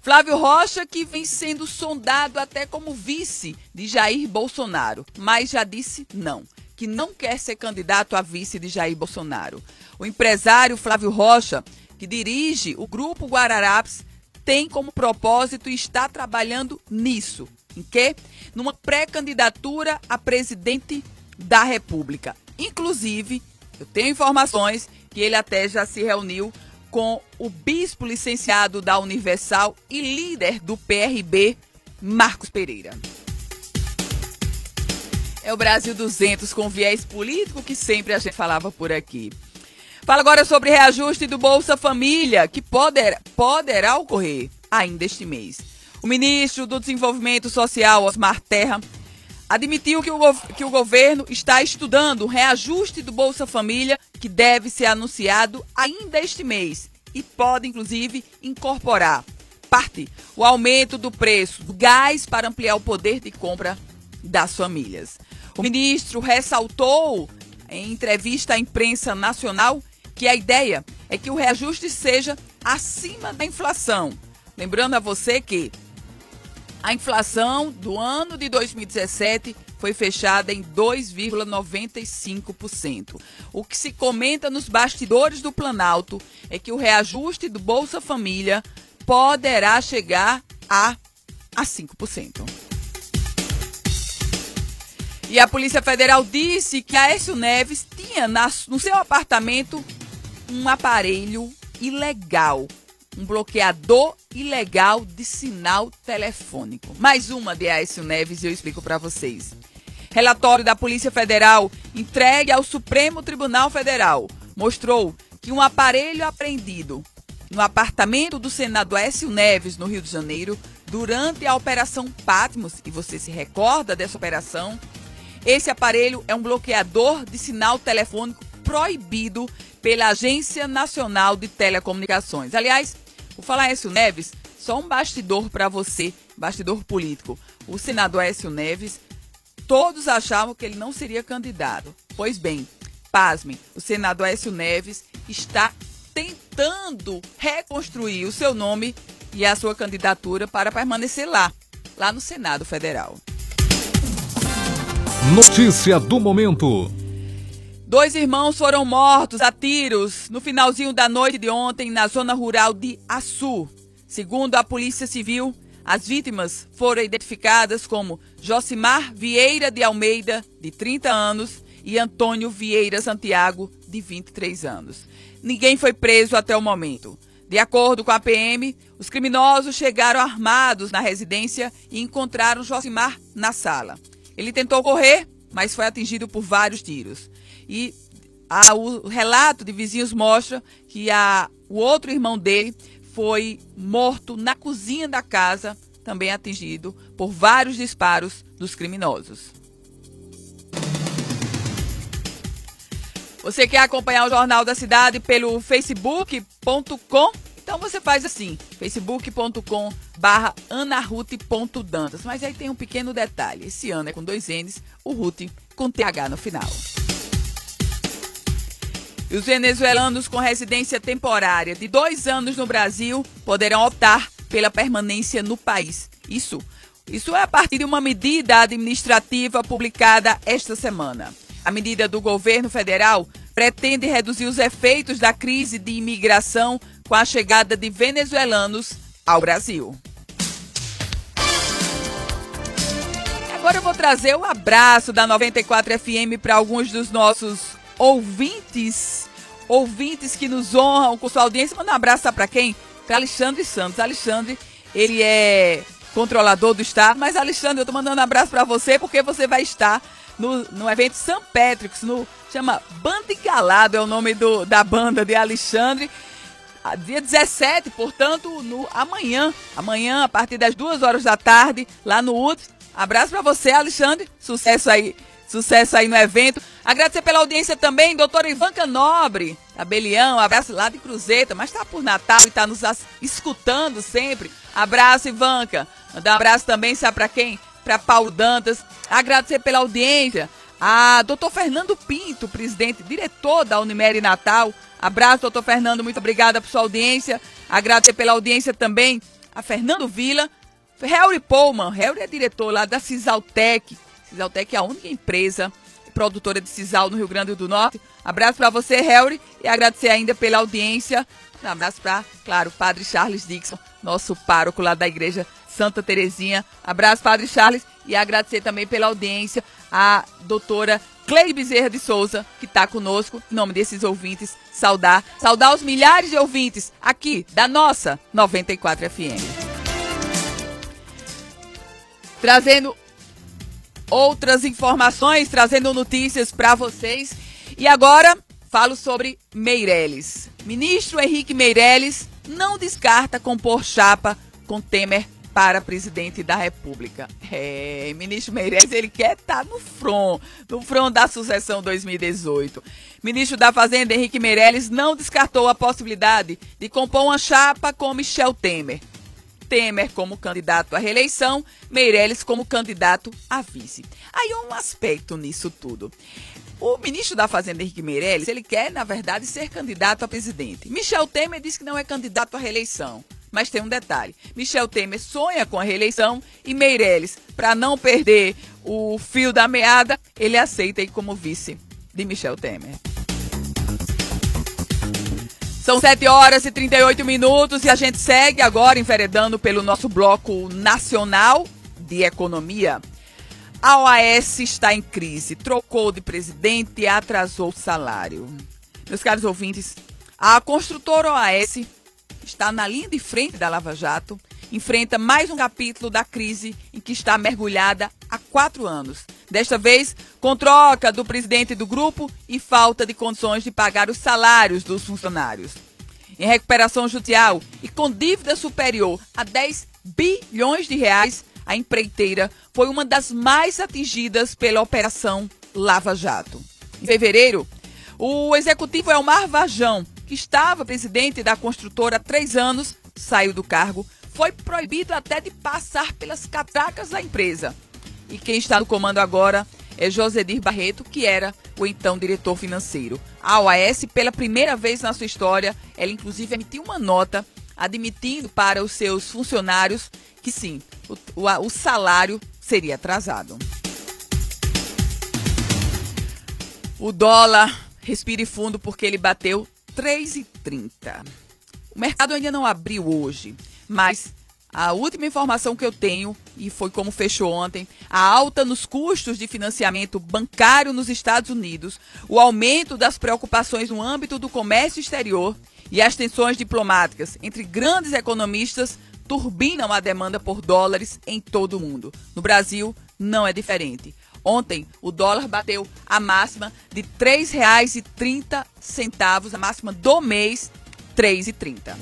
Flávio Rocha, que vem sendo sondado até como vice de Jair Bolsonaro, mas já disse não, que não quer ser candidato a vice de Jair Bolsonaro. O empresário Flávio Rocha, que dirige o Grupo Guararapes, tem como propósito e está trabalhando nisso. Em quê? Numa pré-candidatura a presidente da República. Inclusive, eu tenho informações que ele até já se reuniu com o bispo licenciado da Universal e líder do PRB, Marcos Pereira. É o Brasil 200 com viés político que sempre a gente falava por aqui. Fala agora sobre reajuste do Bolsa Família, que poder, poderá ocorrer ainda este mês. O ministro do Desenvolvimento Social, Osmar Terra, admitiu que o, que o governo está estudando o reajuste do Bolsa Família, que deve ser anunciado ainda este mês e pode, inclusive, incorporar parte o aumento do preço do gás para ampliar o poder de compra das famílias. O ministro ressaltou em entrevista à imprensa nacional que a ideia é que o reajuste seja acima da inflação. Lembrando a você que a inflação do ano de 2017 foi fechada em 2,95%. O que se comenta nos bastidores do Planalto é que o reajuste do Bolsa Família poderá chegar a, a 5%. E a Polícia Federal disse que Aécio Neves tinha no seu apartamento um aparelho ilegal um bloqueador ilegal de sinal telefônico. Mais uma de Aécio Neves e eu explico para vocês. Relatório da Polícia Federal entregue ao Supremo Tribunal Federal mostrou que um aparelho apreendido no apartamento do senador Aécio Neves, no Rio de Janeiro, durante a Operação Patmos, e você se recorda dessa operação, esse aparelho é um bloqueador de sinal telefônico proibido pela Agência Nacional de Telecomunicações. Aliás, o Falar Écio Neves, só um bastidor para você, bastidor político. O senador Écio Neves, todos achavam que ele não seria candidato. Pois bem, pasmem, o senador Écio Neves está tentando reconstruir o seu nome e a sua candidatura para permanecer lá, lá no Senado Federal. Notícia do momento. Dois irmãos foram mortos a tiros no finalzinho da noite de ontem na zona rural de Açu. Segundo a Polícia Civil, as vítimas foram identificadas como Josimar Vieira de Almeida, de 30 anos, e Antônio Vieira Santiago, de 23 anos. Ninguém foi preso até o momento. De acordo com a PM, os criminosos chegaram armados na residência e encontraram Josimar na sala. Ele tentou correr, mas foi atingido por vários tiros. E a, o relato de vizinhos mostra que a, o outro irmão dele foi morto na cozinha da casa, também atingido por vários disparos dos criminosos. Você quer acompanhar o Jornal da Cidade pelo facebook.com? Então você faz assim, facebook.com barra anaruth.dantas. Mas aí tem um pequeno detalhe, esse ano é com dois N's, o Ruth com TH no final. E os venezuelanos com residência temporária de dois anos no Brasil poderão optar pela permanência no país. Isso, isso é a partir de uma medida administrativa publicada esta semana. A medida do governo federal pretende reduzir os efeitos da crise de imigração com a chegada de venezuelanos ao Brasil. Agora eu vou trazer o abraço da 94 FM para alguns dos nossos ouvintes, ouvintes que nos honram com sua audiência. Manda um abraço para quem? Para Alexandre Santos. Alexandre, ele é controlador do estado, mas Alexandre, eu tô mandando um abraço para você porque você vai estar no, no evento St. Patrick's, no chama Banda Engalado, é o nome do, da banda de Alexandre. Dia 17, portanto, no amanhã, amanhã a partir das duas horas da tarde, lá no UD, Abraço para você, Alexandre. Sucesso aí. Sucesso aí no evento. Agradecer pela audiência também, doutora Ivanca Nobre, Abelião, abraço lá de Cruzeta, mas está por Natal e está nos escutando sempre. Abraço, Ivanca. Mandar um abraço também, sabe para quem? Para Paulo Dantas. Agradecer pela audiência. A doutor Fernando Pinto, presidente, diretor da Unimed Natal. Abraço, doutor Fernando, muito obrigada por sua audiência. Agradecer pela audiência também a Fernando Vila, Harry Pullman, Harry é diretor lá da Cisaltec. Cisaltec é a única empresa produtora de sisal no Rio Grande do Norte. Abraço para você, Harry, e agradecer ainda pela audiência. Um abraço para, claro, Padre Charles Dixon, nosso pároco lá da Igreja Santa Terezinha. Abraço, Padre Charles, e agradecer também pela audiência a doutora Cleide Bezerra de Souza, que está conosco, em nome desses ouvintes, saudar, saudar os milhares de ouvintes aqui da nossa 94 FM trazendo outras informações, trazendo notícias para vocês. E agora falo sobre Meirelles. Ministro Henrique Meirelles não descarta compor chapa com Temer para presidente da República. É, ministro Meirelles, ele quer estar tá no front, no front da sucessão 2018. Ministro da Fazenda, Henrique Meirelles, não descartou a possibilidade de compor uma chapa com Michel Temer. Temer como candidato à reeleição, Meirelles como candidato a vice. Aí um aspecto nisso tudo. O ministro da Fazenda, Henrique Meirelles, ele quer, na verdade, ser candidato a presidente. Michel Temer disse que não é candidato à reeleição. Mas tem um detalhe: Michel Temer sonha com a reeleição e Meirelles, para não perder o fio da meada, ele aceita ir como vice de Michel Temer. São 7 horas e 38 minutos e a gente segue agora enveredando pelo nosso bloco nacional de economia. A OAS está em crise, trocou de presidente e atrasou o salário. Meus caros ouvintes, a construtora OAS está na linha de frente da Lava Jato, enfrenta mais um capítulo da crise em que está mergulhada há quatro anos. Desta vez, com troca do presidente do grupo e falta de condições de pagar os salários dos funcionários. Em recuperação judicial e com dívida superior a 10 bilhões de reais, a empreiteira foi uma das mais atingidas pela Operação Lava Jato. Em fevereiro, o executivo Elmar Vajão, que estava presidente da construtora há três anos, saiu do cargo, foi proibido até de passar pelas catracas da empresa. E quem está no comando agora é Josedir Barreto, que era o então diretor financeiro. A OAS, pela primeira vez na sua história, ela inclusive emitiu uma nota admitindo para os seus funcionários que sim, o, o, o salário seria atrasado. O dólar respire fundo porque ele bateu 3,30. O mercado ainda não abriu hoje, mas a última informação que eu tenho, e foi como fechou ontem, a alta nos custos de financiamento bancário nos Estados Unidos, o aumento das preocupações no âmbito do comércio exterior e as tensões diplomáticas entre grandes economistas turbinam a demanda por dólares em todo o mundo. No Brasil, não é diferente. Ontem, o dólar bateu a máxima de R$ 3,30, a máxima do mês, R$ 3,30.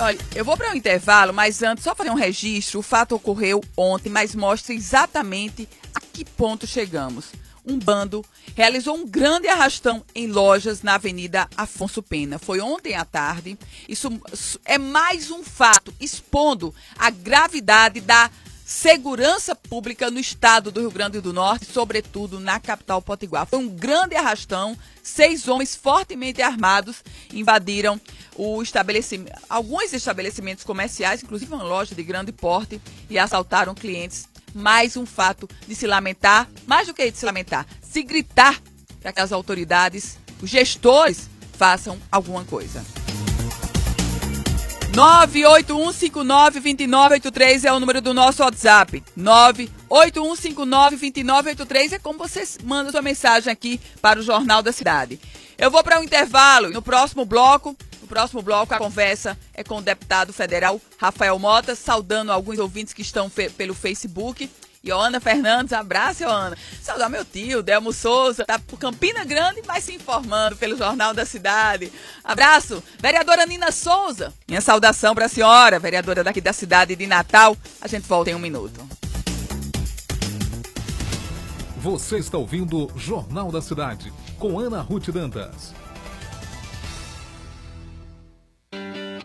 Olha, eu vou para um intervalo, mas antes, só fazer um registro. O fato ocorreu ontem, mas mostra exatamente a que ponto chegamos. Um bando realizou um grande arrastão em lojas na Avenida Afonso Pena. Foi ontem à tarde. Isso é mais um fato expondo a gravidade da segurança pública no estado do Rio Grande do Norte, sobretudo na capital Potiguar. Foi um grande arrastão. Seis homens fortemente armados invadiram o estabelecimento, alguns estabelecimentos comerciais, inclusive uma loja de grande porte, e assaltaram clientes. Mais um fato de se lamentar, mais do que de se lamentar, se gritar para que as autoridades, os gestores, façam alguma coisa. 981592983 é o número do nosso WhatsApp. 981592983 é como você manda sua mensagem aqui para o Jornal da Cidade. Eu vou para um intervalo. No próximo bloco, no próximo bloco, a conversa é com o deputado federal Rafael Mota, saudando alguns ouvintes que estão pelo Facebook. Ioana Fernandes, abraço, Ioana. Saudar meu tio, Delmo Souza, tá por Campina Grande, mas se informando pelo Jornal da Cidade. Abraço, vereadora Nina Souza. Minha saudação para a senhora, vereadora daqui da cidade de Natal. A gente volta em um minuto. Você está ouvindo Jornal da Cidade, com Ana Ruth Dantas.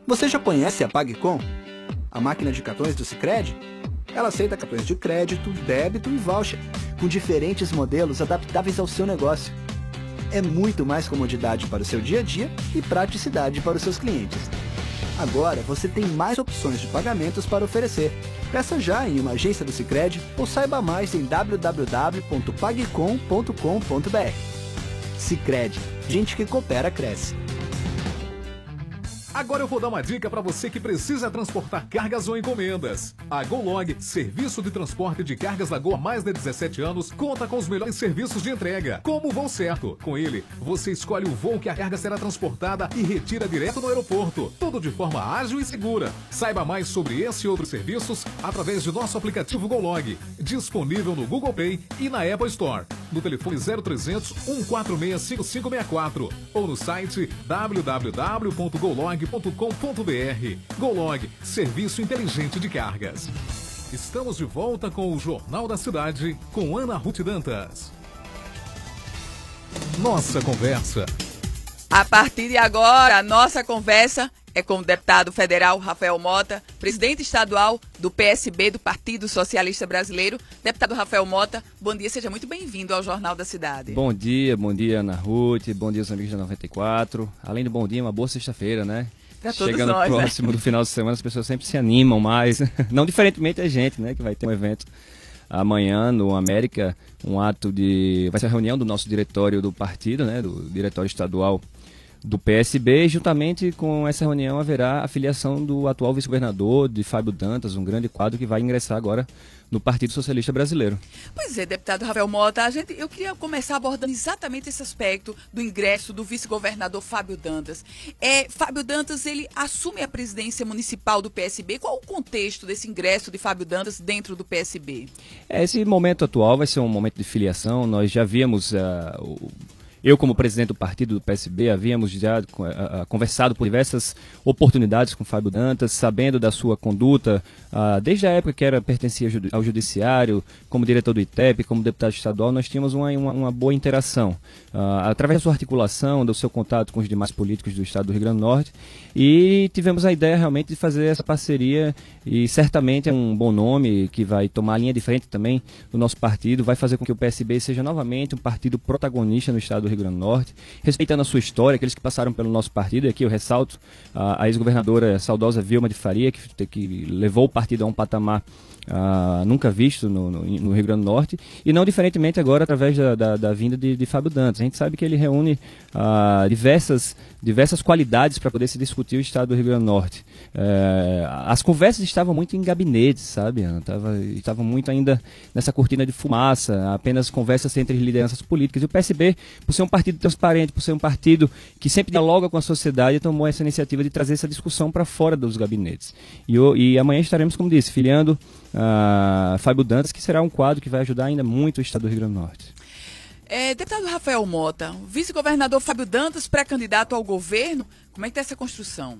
Você já conhece a PagCom? A máquina de cartões do Sicredi? Ela aceita cartões de crédito, débito e voucher, com diferentes modelos adaptáveis ao seu negócio. É muito mais comodidade para o seu dia a dia e praticidade para os seus clientes. Agora você tem mais opções de pagamentos para oferecer. Peça já em uma agência do Sicredi ou saiba mais em www.pagcom.com.br. Sicredi, gente que coopera cresce. Agora eu vou dar uma dica para você que precisa transportar cargas ou encomendas. A GoLog, serviço de transporte de cargas da Gol há mais de 17 anos, conta com os melhores serviços de entrega, como o voo certo. Com ele, você escolhe o voo que a carga será transportada e retira direto no aeroporto. Tudo de forma ágil e segura. Saiba mais sobre esse e outros serviços através de nosso aplicativo GoLog, disponível no Google Play e na Apple Store, no telefone 0300 146 5564 ou no site www.golog.com golog.com.br. Golog, serviço inteligente de cargas. Estamos de volta com o Jornal da Cidade com Ana Ruth Dantas. Nossa conversa. A partir de agora, a nossa conversa é com o deputado federal Rafael Mota, presidente estadual do PSB, do Partido Socialista Brasileiro. Deputado Rafael Mota, bom dia, seja muito bem-vindo ao Jornal da Cidade. Bom dia, bom dia, Ana Ruth, bom dia, os amigos da 94. Além do bom dia, uma boa sexta-feira, né? Chegando nós, né? próximo né? do final de semana, as pessoas sempre se animam mais. Não diferentemente a gente, né? Que vai ter um evento amanhã no América, um ato de. Vai ser a reunião do nosso diretório do partido, né? Do diretório estadual do PSB, juntamente com essa reunião haverá a filiação do atual vice-governador, de Fábio Dantas, um grande quadro que vai ingressar agora no Partido Socialista Brasileiro. Pois é, deputado Rafael Mota, a gente, eu queria começar abordando exatamente esse aspecto do ingresso do vice-governador Fábio Dantas. É, Fábio Dantas, ele assume a presidência municipal do PSB. Qual o contexto desse ingresso de Fábio Dantas dentro do PSB? É, esse momento atual vai ser um momento de filiação. Nós já víamos uh, o eu, como presidente do partido do PSB, havíamos já uh, conversado por diversas oportunidades com Fábio Dantas, sabendo da sua conduta, uh, desde a época que era pertencia ao judiciário, como diretor do ITEP, como deputado estadual, nós tínhamos uma, uma, uma boa interação. Uh, através da sua articulação, do seu contato com os demais políticos do estado do Rio Grande do Norte, e tivemos a ideia realmente de fazer essa parceria, e certamente é um bom nome que vai tomar a linha de frente também do nosso partido, vai fazer com que o PSB seja novamente um partido protagonista no estado do Rio Rio Grande do Norte, respeitando a sua história, aqueles que passaram pelo nosso partido. E aqui eu ressalto a, a ex-governadora saudosa Vilma de Faria, que, que levou o partido a um patamar nunca visto no, no, no, Rio Grande do Norte, e não diferentemente agora através da, da, da vinda de, de, Fábio Dantas. A gente sabe que ele reúne diversas, diversas qualidades para poder se discutir o estado do Rio Grande do Norte. Uh, as conversas estavam muito em gabinetes, sabe? Tava, estavam muito ainda nessa cortina de fumaça, apenas conversas entre lideranças políticas. E o PSB, por ser um partido transparente, por ser um partido que sempre dialoga com a sociedade, tomou essa iniciativa de trazer essa discussão para fora dos gabinetes. E, e amanhã estaremos, como disse, filiando uh, Fábio Dantas, que será um quadro que vai ajudar ainda muito o estado do Rio Grande do Norte. É, deputado Rafael Mota, vice-governador Fábio Dantas, pré-candidato ao governo, como é que está essa construção?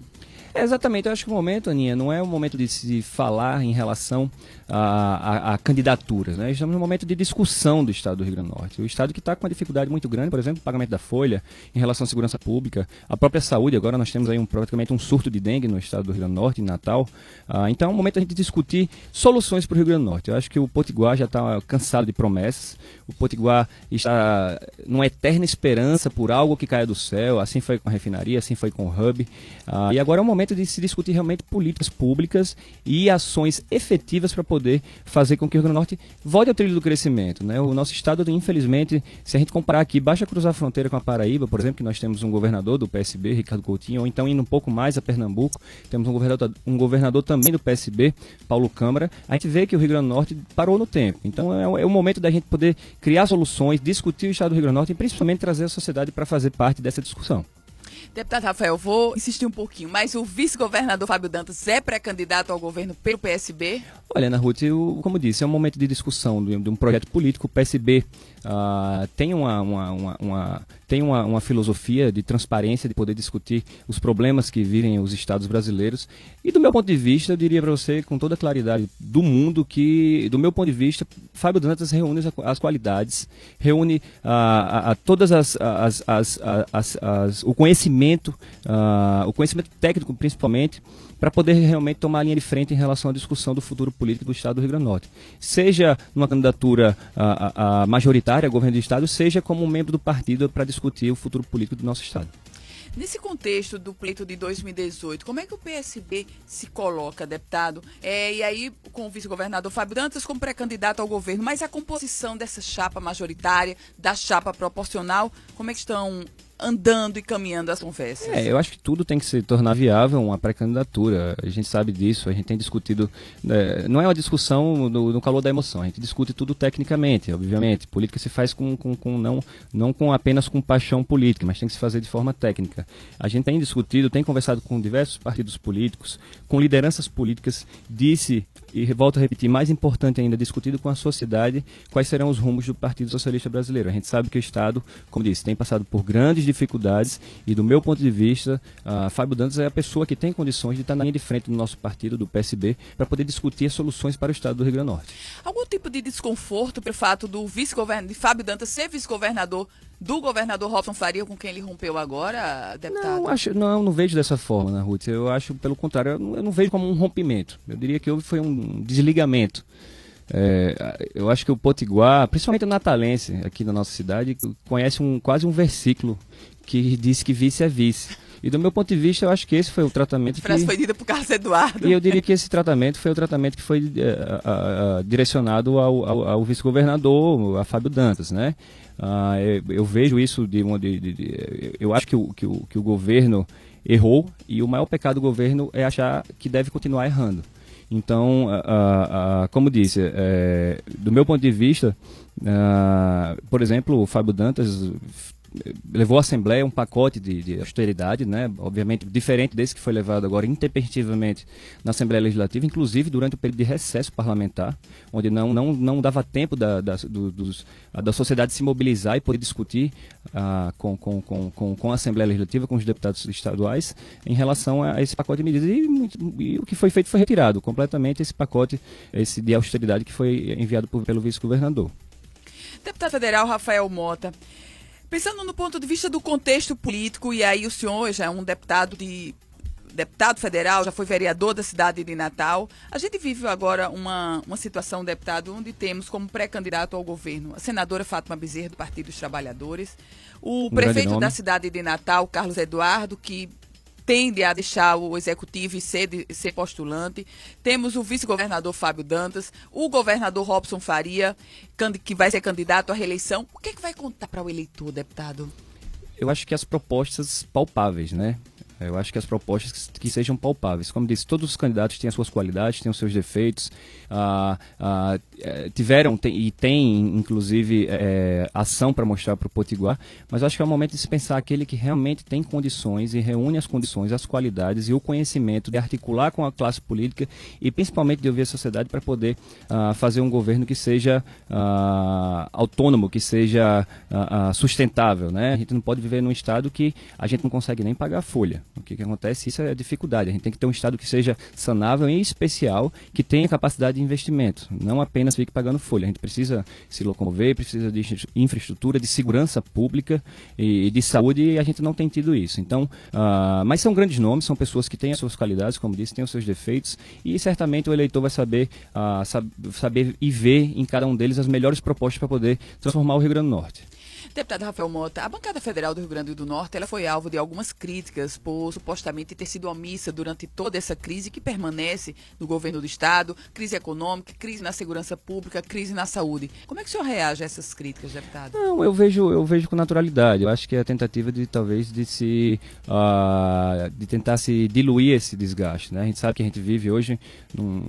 É, exatamente, eu acho que o momento, Aninha, não é o momento de se falar em relação a, a, a candidaturas. Né? Estamos num momento de discussão do Estado do Rio Grande do Norte. O Estado que está com uma dificuldade muito grande, por exemplo, o pagamento da folha em relação à segurança pública, a própria saúde. Agora nós temos aí um, praticamente um surto de dengue no Estado do Rio Grande do Norte, em Natal. Ah, então é um momento a gente discutir soluções para o Rio Grande do Norte. Eu acho que o Potiguar já está cansado de promessas. O Potiguar está numa eterna esperança por algo que caia do céu. Assim foi com a refinaria, assim foi com o Hub. Ah, e agora é o momento momento de se discutir realmente políticas públicas e ações efetivas para poder fazer com que o Rio Grande do Norte volte ao trilho do crescimento. Né? O nosso estado, infelizmente, se a gente comparar aqui, basta cruzar a fronteira com a Paraíba, por exemplo, que nós temos um governador do PSB, Ricardo Coutinho, ou então indo um pouco mais a Pernambuco, temos um governador, um governador também do PSB, Paulo Câmara, a gente vê que o Rio Grande do Norte parou no tempo. Então é, é o momento da gente poder criar soluções, discutir o estado do Rio Grande do Norte e principalmente trazer a sociedade para fazer parte dessa discussão. Deputado Rafael, vou insistir um pouquinho, mas o vice-governador Fábio Dantas é pré-candidato ao governo pelo PSB? Olha, Ana Ruth, eu, como disse, é um momento de discussão de, de um projeto político. O PSB uh, tem, uma, uma, uma, uma tem uma, filosofia de transparência, de poder discutir os problemas que vivem os estados brasileiros. E do meu ponto de vista, eu diria para você com toda a claridade do mundo que, do meu ponto de vista, Fábio Dantas reúne as, as qualidades, reúne uh, a, a, todas as, as, as, as o conhecimento, uh, o conhecimento técnico principalmente, para poder realmente tomar a linha de frente em relação à discussão do futuro político do Estado do Rio Grande do Norte. Seja numa candidatura a, a majoritária ao governo do Estado, seja como membro do partido para discutir o futuro político do nosso Estado. Nesse contexto do pleito de 2018, como é que o PSB se coloca, deputado? É, e aí, com o vice-governador Fábio Dantas como pré-candidato ao governo, mas a composição dessa chapa majoritária, da chapa proporcional, como é que estão andando e caminhando as conversas? É, eu acho que tudo tem que se tornar viável uma pré-candidatura. A gente sabe disso, a gente tem discutido. É, não é uma discussão no, no, calor da emoção, a gente discute tudo tecnicamente, obviamente. Política se faz com, com, com, não, não com apenas com paixão política, mas tem que se fazer de forma técnica. A gente tem discutido, tem conversado com diversos partidos políticos, com lideranças políticas, disse, e volto a repetir, mais importante ainda, discutido com a sociedade quais serão os rumos do Partido Socialista Brasileiro. A gente sabe que o Estado, como disse, tem passado por grandes dificuldades e do meu ponto de vista, uh, Fábio Dantas é a pessoa que tem condições de estar na linha de frente do nosso partido, do PSB, para poder discutir soluções para o estado do Rio Grande do Norte. Algum tipo de desconforto pelo fato do vice-governador, de Fábio Dantas ser vice-governador do governador Robson Faria, com quem ele rompeu agora, deputado? Não, acho, não, não vejo dessa forma, né, Ruth. Eu acho, pelo contrário, eu não, eu não vejo como um rompimento. Eu diria que houve foi um desligamento. É, eu acho que o Potiguar, principalmente o natalense aqui na nossa cidade, conhece um, quase um versículo que diz que vice é vice. E do meu ponto de vista, eu acho que esse foi o tratamento. A frase que... foi dita por Carlos Eduardo. E eu diria que esse tratamento foi o tratamento que foi a, a, direcionado ao, ao, ao vice-governador, a Fábio Dantas, né? Ah, eu, eu, vejo isso de, uma, de, de, de, eu acho que o, que o, que o governo errou e o maior pecado do governo é achar que deve continuar errando. Então, como disse, é, do meu ponto de vista, por exemplo, o Fábio Dantas levou à Assembleia um pacote de, de, austeridade, né? obviamente diferente desse que foi levado agora intempestivamente na Assembleia Legislativa, inclusive durante o período de recesso parlamentar, onde não, não, não dava tempo da, da, do, dos, da sociedade se mobilizar e poder discutir ah, com, com, com, com, a Assembleia Legislativa, com os deputados estaduais, em relação a esse pacote de medidas. E, e o que foi feito foi retirado completamente esse pacote esse de austeridade que foi enviado por, pelo vice-governador. Deputado federal Rafael Mota, Pensando no ponto de vista do contexto político, e aí o senhor já é um deputado de deputado federal, já foi vereador da cidade de Natal. A gente vive agora uma, uma situação, deputado, onde temos como pré-candidato ao governo a senadora Fátima Bezerra, do Partido dos Trabalhadores, o um prefeito da cidade de Natal, Carlos Eduardo, que tende a deixar o executivo e ser, de, ser postulante. Temos o vice-governador Fábio Dantas, o governador Robson Faria, que vai ser candidato à reeleição. O que, é que vai contar para o eleitor, deputado? Eu acho que as propostas palpáveis, né? Eu acho que as propostas que sejam palpáveis. Como disse, todos os candidatos têm as suas qualidades, têm os seus defeitos, ah, ah, tiveram tem, e têm, inclusive, é, ação para mostrar para o Potiguar, mas acho que é o momento de se pensar aquele que realmente tem condições e reúne as condições, as qualidades e o conhecimento de articular com a classe política e principalmente de ouvir a sociedade para poder ah, fazer um governo que seja autônomo, que seja sustentável. Né? A gente não pode viver num estado que a gente não consegue nem pagar a folha. O que, que acontece? Isso é dificuldade. A gente tem que ter um Estado que seja sanável, em especial, que tenha capacidade de investimento. Não apenas fique pagando folha. A gente precisa se locomover, precisa de infraestrutura, de segurança pública e de saúde, e a gente não tem tido isso. Então, uh, mas são grandes nomes, são pessoas que têm as suas qualidades, como disse, têm os seus defeitos, e certamente o eleitor vai saber, uh, sab saber e ver em cada um deles as melhores propostas para poder transformar o Rio Grande do Norte. Deputado Rafael Mota, a bancada federal do Rio Grande do Norte ela foi alvo de algumas críticas por supostamente ter sido omissa durante toda essa crise que permanece no governo do Estado, crise econômica, crise na segurança pública, crise na saúde. Como é que o senhor reage a essas críticas, deputado? Não, eu vejo, eu vejo com naturalidade. Eu acho que é a tentativa de talvez de se uh, de tentar se diluir esse desgaste. Né? A gente sabe que a gente vive hoje num,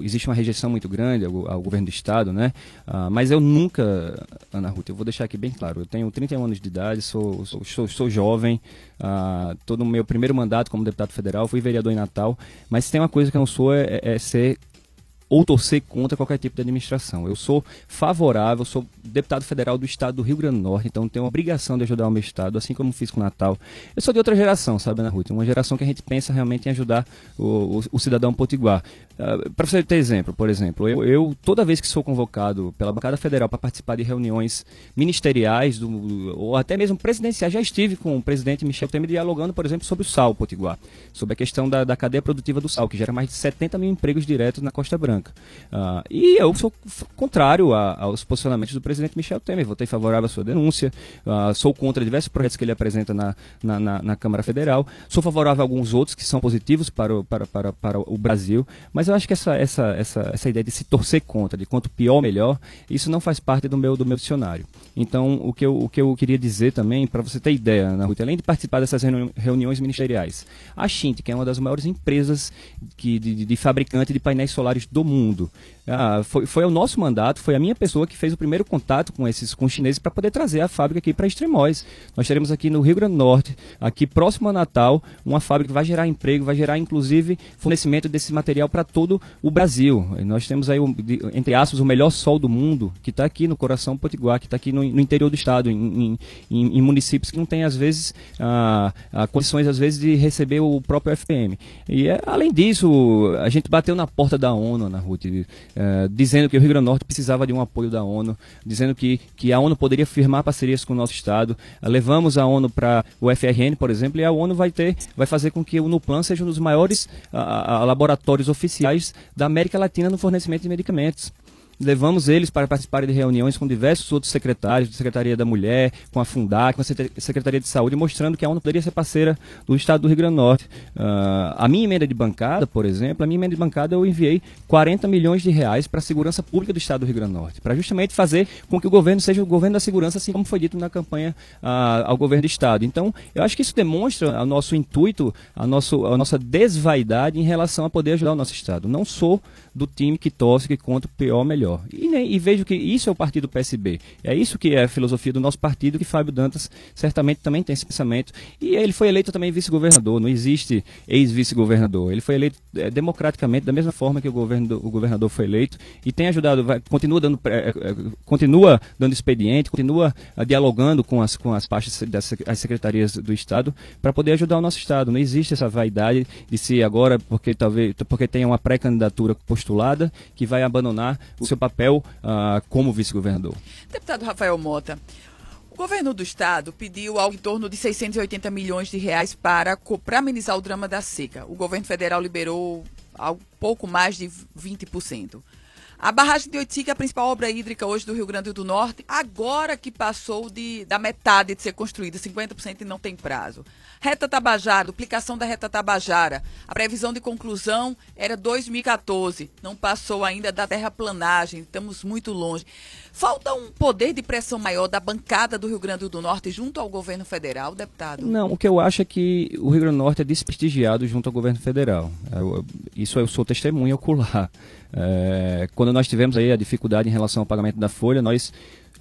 existe uma rejeição muito grande ao, ao governo do Estado, né? Uh, mas eu nunca, Ana Ruth, eu vou deixar aqui bem claro, eu tenho 31 anos de idade, sou, sou, sou, sou jovem, uh, tô no meu primeiro mandato como deputado federal, fui vereador em Natal, mas tem uma coisa que eu não sou é, é ser ou torcer contra qualquer tipo de administração. Eu sou favorável, sou deputado federal do estado do Rio Grande do Norte, então tenho a obrigação de ajudar o meu estado, assim como fiz com o Natal. Eu sou de outra geração, sabe, Ana Ruth? Uma geração que a gente pensa realmente em ajudar o, o, o cidadão potiguar. Uh, ah, para você ter exemplo, por exemplo, eu, eu, toda vez que sou convocado pela bancada federal para participar de reuniões ministeriais do, ou até mesmo presidenciais, já estive com o presidente Michel Temer dialogando, por exemplo, sobre o sal potiguar, sobre a questão da, da cadeia produtiva do sal, que gera mais de 70 mil empregos diretos na Costa Branca. Branca. Uh, e eu sou contrário a, aos posicionamentos do presidente Michel Temer. Votei favorável à sua denúncia. Uh, sou contra diversos projetos que ele apresenta na, na, na, na, Câmara Federal. Sou favorável a alguns outros que são positivos para o, para, para, para o Brasil. Mas eu acho que essa, essa, essa, essa ideia de se torcer contra, de quanto pior, melhor, isso não faz parte do meu, do meu dicionário. Então, o que eu, o que eu queria dizer também, para você ter ideia, Ana Ruth, além de participar dessas reuniões ministeriais, a Xint, que é uma das maiores empresas que, de, de fabricante de painéis solares do mundo. Ah, foi, foi o nosso mandato, foi a minha pessoa que fez o primeiro contato com esses com os chineses para poder trazer a fábrica aqui para Extremóis. Nós teremos aqui no Rio Grande do Norte, aqui próximo a Natal, uma fábrica que vai gerar emprego, vai gerar inclusive fornecimento desse material para todo o Brasil. Nós temos aí, entre aspas, o melhor sol do mundo, que está aqui no coração potiguar, que está aqui no, no, interior do estado, em, em, em, municípios que não têm, às vezes, ah, ah, condições, às vezes, de receber o próprio FPM. E, é, além disso, a gente bateu na porta da ONU, Ruth, eh, dizendo que o Rio Grande do Norte precisava de um apoio da ONU, dizendo que, que a ONU poderia firmar parcerias com o nosso Estado. Uh, levamos a ONU para o FRN, por exemplo, e a ONU vai ter, vai fazer com que o Nuplan seja um dos maiores uh, laboratórios oficiais da América Latina no fornecimento de medicamentos levamos eles para participarem de reuniões com diversos outros secretários, da Secretaria da Mulher, com a Fundac, com a Secretaria de Saúde, mostrando que a ONU poderia ser parceira do Estado do Rio Grande do Norte. Uh, a minha emenda de bancada, por exemplo, a minha emenda de bancada eu enviei 40 milhões de reais para a segurança pública do Estado do Rio Grande do Norte, para justamente fazer com que o governo seja o governo da segurança, assim como foi dito na campanha uh, ao governo do Estado. Então, eu acho que isso demonstra o nosso intuito, a, nosso, a nossa desvaidade em relação a poder ajudar o nosso Estado. Não sou do time que torce, que conta o pior melhor. E, né, e, vejo que isso é o partido do PSB. É isso que é a filosofia do nosso partido, que Fábio Dantas certamente também tem esse pensamento. E ele foi eleito também vice-governador, não existe ex-vice-governador. Ele foi eleito é, democraticamente, da mesma forma que o, governo, o governador foi eleito, e tem ajudado, vai, continua, dando, é, é, continua dando expediente, continua uh, dialogando com as, com as partes das as secretarias do Estado para poder ajudar o nosso Estado. Não existe essa vaidade de se agora, porque talvez porque tem uma pré-candidatura postulada que vai abandonar o seu papel uh, como vice-governador. Deputado Rafael Mota, o governo do estado pediu algo em torno de 680 milhões de reais para, para amenizar o drama da seca. O governo federal liberou algo pouco mais de 20%. A barragem de Oitica é a principal obra hídrica hoje do Rio Grande do Norte, agora que passou de, da metade de ser construída, 50% e não tem prazo. Reta Tabajara, duplicação da Reta Tabajara. A previsão de conclusão era 2014, não passou ainda da terraplanagem, estamos muito longe. Falta um poder de pressão maior da bancada do Rio Grande do Norte junto ao governo federal, deputado? Não, o que eu acho é que o Rio Grande do Norte é desprestigiado junto ao governo federal. É, isso eu sou testemunha ocular. É, quando nós tivemos aí a dificuldade em relação ao pagamento da folha, nós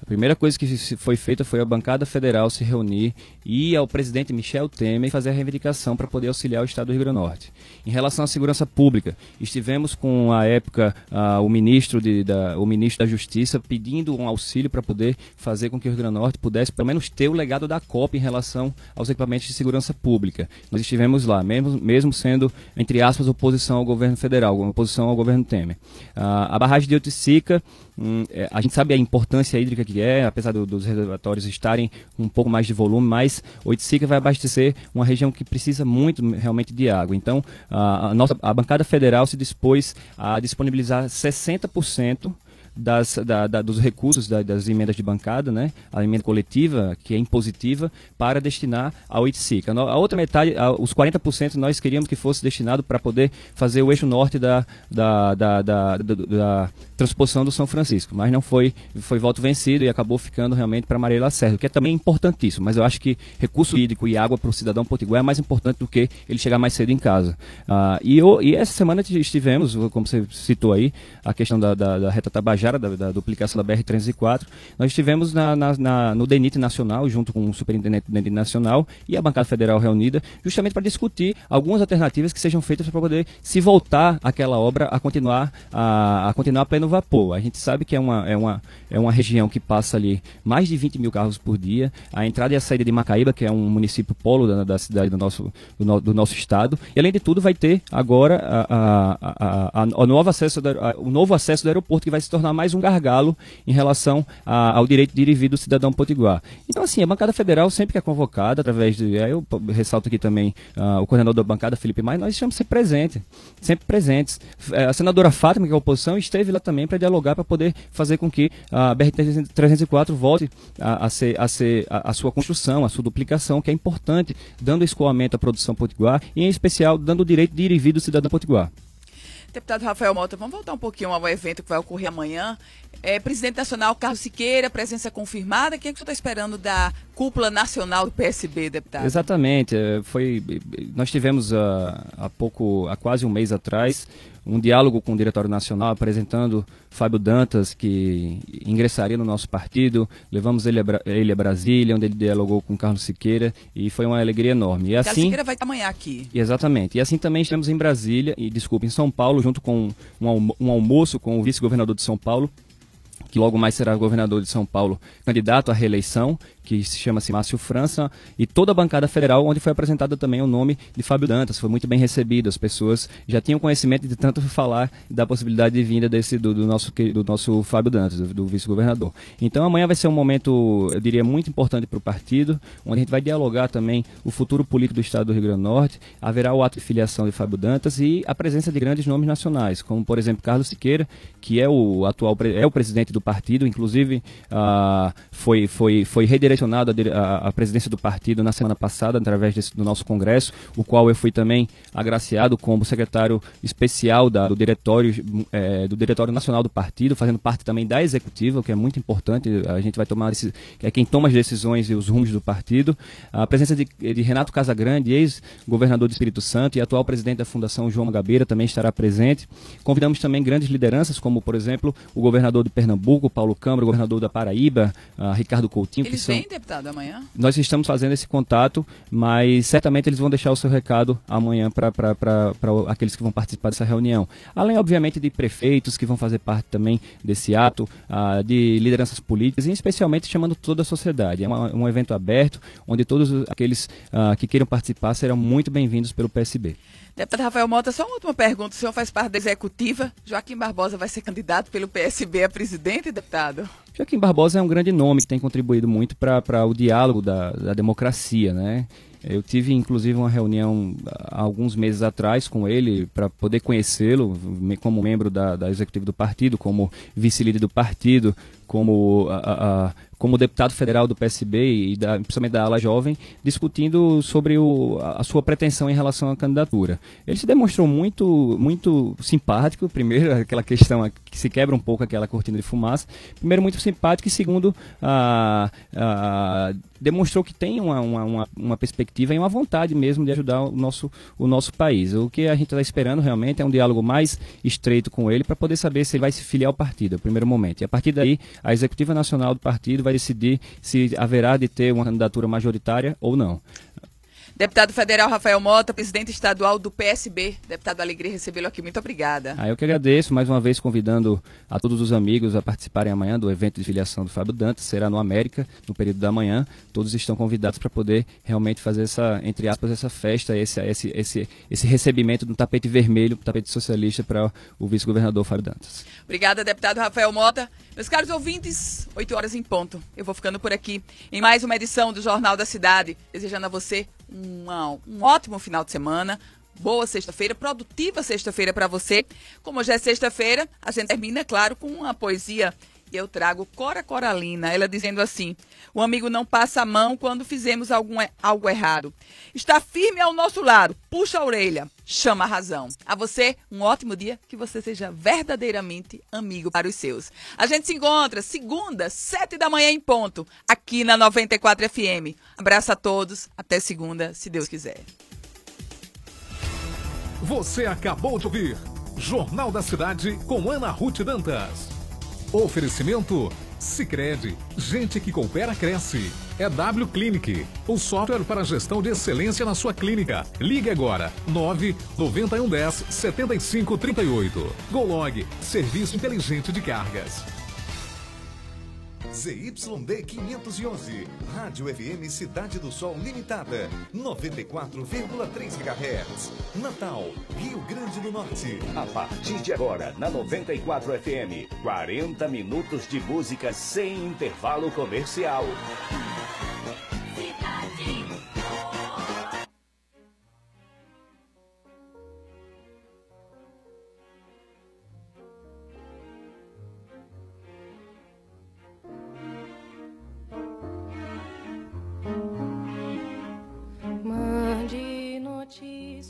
a primeira coisa que foi feita foi a bancada federal se reunir e ao presidente Michel Temer fazer a reivindicação para poder auxiliar o Estado do Rio Grande do Norte. Em relação à segurança pública, estivemos com a época o ministro de, da, o ministro da Justiça pedindo um auxílio para poder fazer com que o Rio Grande do Norte pudesse pelo menos ter o legado da COP em relação aos equipamentos de segurança pública. Nós estivemos lá, mesmo, mesmo sendo entre aspas oposição ao governo federal, oposição ao governo Temer. Uh, a barragem de Oticica Hum, é, a gente sabe a importância hídrica que é, apesar do, dos reservatórios estarem um pouco mais de volume, mas Oiticica vai abastecer uma região que precisa muito realmente de água. Então, a, a nossa, a bancada federal se dispôs a disponibilizar 60% das, da, da, dos recursos da, das emendas de bancada, né, a emenda coletiva, que é impositiva, para destinar ao ITSIC. A, outra metade, a, os 40% nós queríamos que fosse destinado para poder fazer o eixo norte da, da, da, da, da, transposição do São Francisco, mas não foi, foi voto vencido e acabou ficando realmente para Maria Lacerda, o que é também importantíssimo, mas eu acho que recurso hídrico e água para o cidadão potiguar é mais importante do que ele chegar mais cedo em casa. Ah, e, eu, e essa semana estivemos, como você citou aí, a questão da, da, da reta Tabajara, da, da, duplicação da BR-304, nós estivemos na, na, na, no DENIT Nacional, junto com o superintendente do DENIT Nacional e a bancada federal reunida, justamente para discutir algumas alternativas que sejam feitas para poder se voltar aquela obra a continuar a, a continuar a pleno vapor. A gente sabe que é uma, é, uma, é uma região que passa ali mais de 20 mil carros por dia, a entrada e a saída de Macaíba, que é um município polo da, da cidade do nosso, do, no, do, nosso estado, e além de tudo vai ter agora a, a, a, a novo acesso da, o novo acesso do aeroporto, que vai se tornar mais um gargalo em relação ao direito de ir e vir do cidadão potiguar. Então, assim, a bancada federal sempre que é convocada, através de. Eu ressalto aqui também uh, o coordenador da bancada, Felipe Maia, nós estamos sempre presentes, sempre presentes. É, a senadora Fátima, que é a oposição, esteve lá também para dialogar, para poder fazer com que a BR-304 volte a, a, ser, a, ser a, a, sua construção, a sua duplicação, que é importante, dando escoamento à produção potiguar e, em especial, dando o direito de ir e vir do cidadão potiguar. Deputado Rafael Mota, vamos voltar um pouquinho ao evento que vai ocorrer amanhã. É, presidente nacional Carlos Siqueira, presença confirmada. Quem é que você está esperando da cúpula nacional do PSB, deputado? Exatamente. É, foi, nós tivemos uh, há pouco, há quase um mês atrás, um diálogo com o Diretório Nacional apresentando Fábio Dantas, que ingressaria no nosso partido. Levamos ele a, ele a Brasília, onde ele dialogou com Carlos Siqueira e foi uma alegria enorme. E Carlos assim, Siqueira vai estar amanhã aqui. Exatamente. E assim também estivemos em Brasília, e desculpa, em São Paulo, junto com um, um almoço com o vice-governador de São Paulo, que logo mais será governador de São Paulo, candidato à reeleição, que se chama-se Márcio França, e toda a bancada federal, onde foi apresentado também o nome de Fábio Dantas. Foi muito bem recebido, as pessoas já tinham conhecimento de tanto falar da possibilidade de vinda desse, do, do nosso, do nosso Fábio Dantas, do, do vice-governador. Então amanhã vai ser um momento, eu diria, muito importante para o partido, onde a gente vai dialogar também o futuro político do Estado do Rio Grande do Norte, haverá o ato de filiação de Fábio Dantas e a presença de grandes nomes nacionais, como por exemplo Carlos Siqueira, que é o atual é o presidente do partido, inclusive uh, foi, foi, foi redirecionado à presidência do partido na semana passada, através desse, do nosso congresso, o qual eu fui também agraciado como secretário especial da, do, diretório, é, do Diretório Nacional do Partido, fazendo parte também da executiva, o que é muito importante. A gente vai tomar, esse, é quem toma as decisões e os rumos do partido. A presença de, de Renato Casagrande, ex-governador do Espírito Santo e atual presidente da Fundação João Gabeira, também estará presente. Convidamos também grandes lideranças, como, por exemplo, o governador de Pernambuco, Paulo Câmara, o governador da Paraíba, Ricardo Coutinho, Eles que são deputado, amanhã? Nós estamos fazendo esse contato, mas certamente eles vão deixar o seu recado amanhã para aqueles que vão participar dessa reunião. Além, obviamente, de prefeitos que vão fazer parte também desse ato, uh, de lideranças políticas e especialmente chamando toda a sociedade. É uma, um evento aberto, onde todos aqueles uh, que queiram participar serão muito bem-vindos pelo PSB. Deputado Rafael Mota, só uma última pergunta. O senhor faz parte da executiva. Joaquim Barbosa vai ser candidato pelo PSB a presidente, deputado? Joaquim Barbosa é um grande nome que tem contribuído muito para o diálogo da, da democracia, né? Eu tive inclusive uma reunião há alguns meses atrás com ele para poder conhecê-lo como membro da, da executiva do partido, como vice-líder do partido, como a, a, como deputado federal do PSB e da, principalmente da ala jovem, discutindo sobre o, a sua pretensão em relação à candidatura. Ele se demonstrou muito, muito simpático, primeiro, aquela questão que se quebra um pouco aquela cortina de fumaça, primeiro muito simpático e segundo, a, demonstrou que tem uma, uma, uma, perspectiva e uma vontade mesmo de ajudar o nosso, o nosso país. O que a gente está esperando realmente é um diálogo mais estreito com ele para poder saber se ele vai se filiar ao partido, no primeiro momento. E a partir daí, a executiva nacional do partido vai decidir se haverá de ter uma candidatura majoritária ou não. Deputado Federal Rafael Mota, presidente estadual do PSB. Deputado Alegria recebê-lo aqui. Muito obrigada. Ah, eu que agradeço, mais uma vez convidando a todos os amigos a participarem amanhã do evento de filiação do Fábio Dantas. Será no América, no período da manhã. Todos estão convidados para poder realmente fazer essa, entre aspas, essa festa, esse, esse, esse, esse recebimento do tapete vermelho, tapete socialista para o vice-governador Fábio Dantas. Obrigada, deputado Rafael Mota. Meus caros ouvintes, 8 horas em ponto. Eu vou ficando por aqui em mais uma edição do Jornal da Cidade. Desejando a você uma, um ótimo final de semana, Boa sexta-feira, produtiva sexta-feira para você. Como hoje é sexta-feira, a gente termina, claro, com uma poesia eu trago Cora Coralina, ela dizendo assim: O amigo não passa a mão quando fizemos algum, algo errado. Está firme ao nosso lado, puxa a orelha, chama a razão. A você, um ótimo dia, que você seja verdadeiramente amigo para os seus. A gente se encontra segunda, sete da manhã em ponto, aqui na 94 FM. Abraço a todos, até segunda, se Deus quiser. Você acabou de ouvir Jornal da Cidade com Ana Ruth Dantas. Oferecimento Sicredi, gente que coopera cresce. É W Clinic, o software para gestão de excelência na sua clínica. Ligue agora 9 9110 7538. Golog, serviço inteligente de cargas. ZYD 511, Rádio FM Cidade do Sol Limitada, 94,3 MHz. Natal, Rio Grande do Norte. A partir de agora, na 94 FM, 40 minutos de música sem intervalo comercial.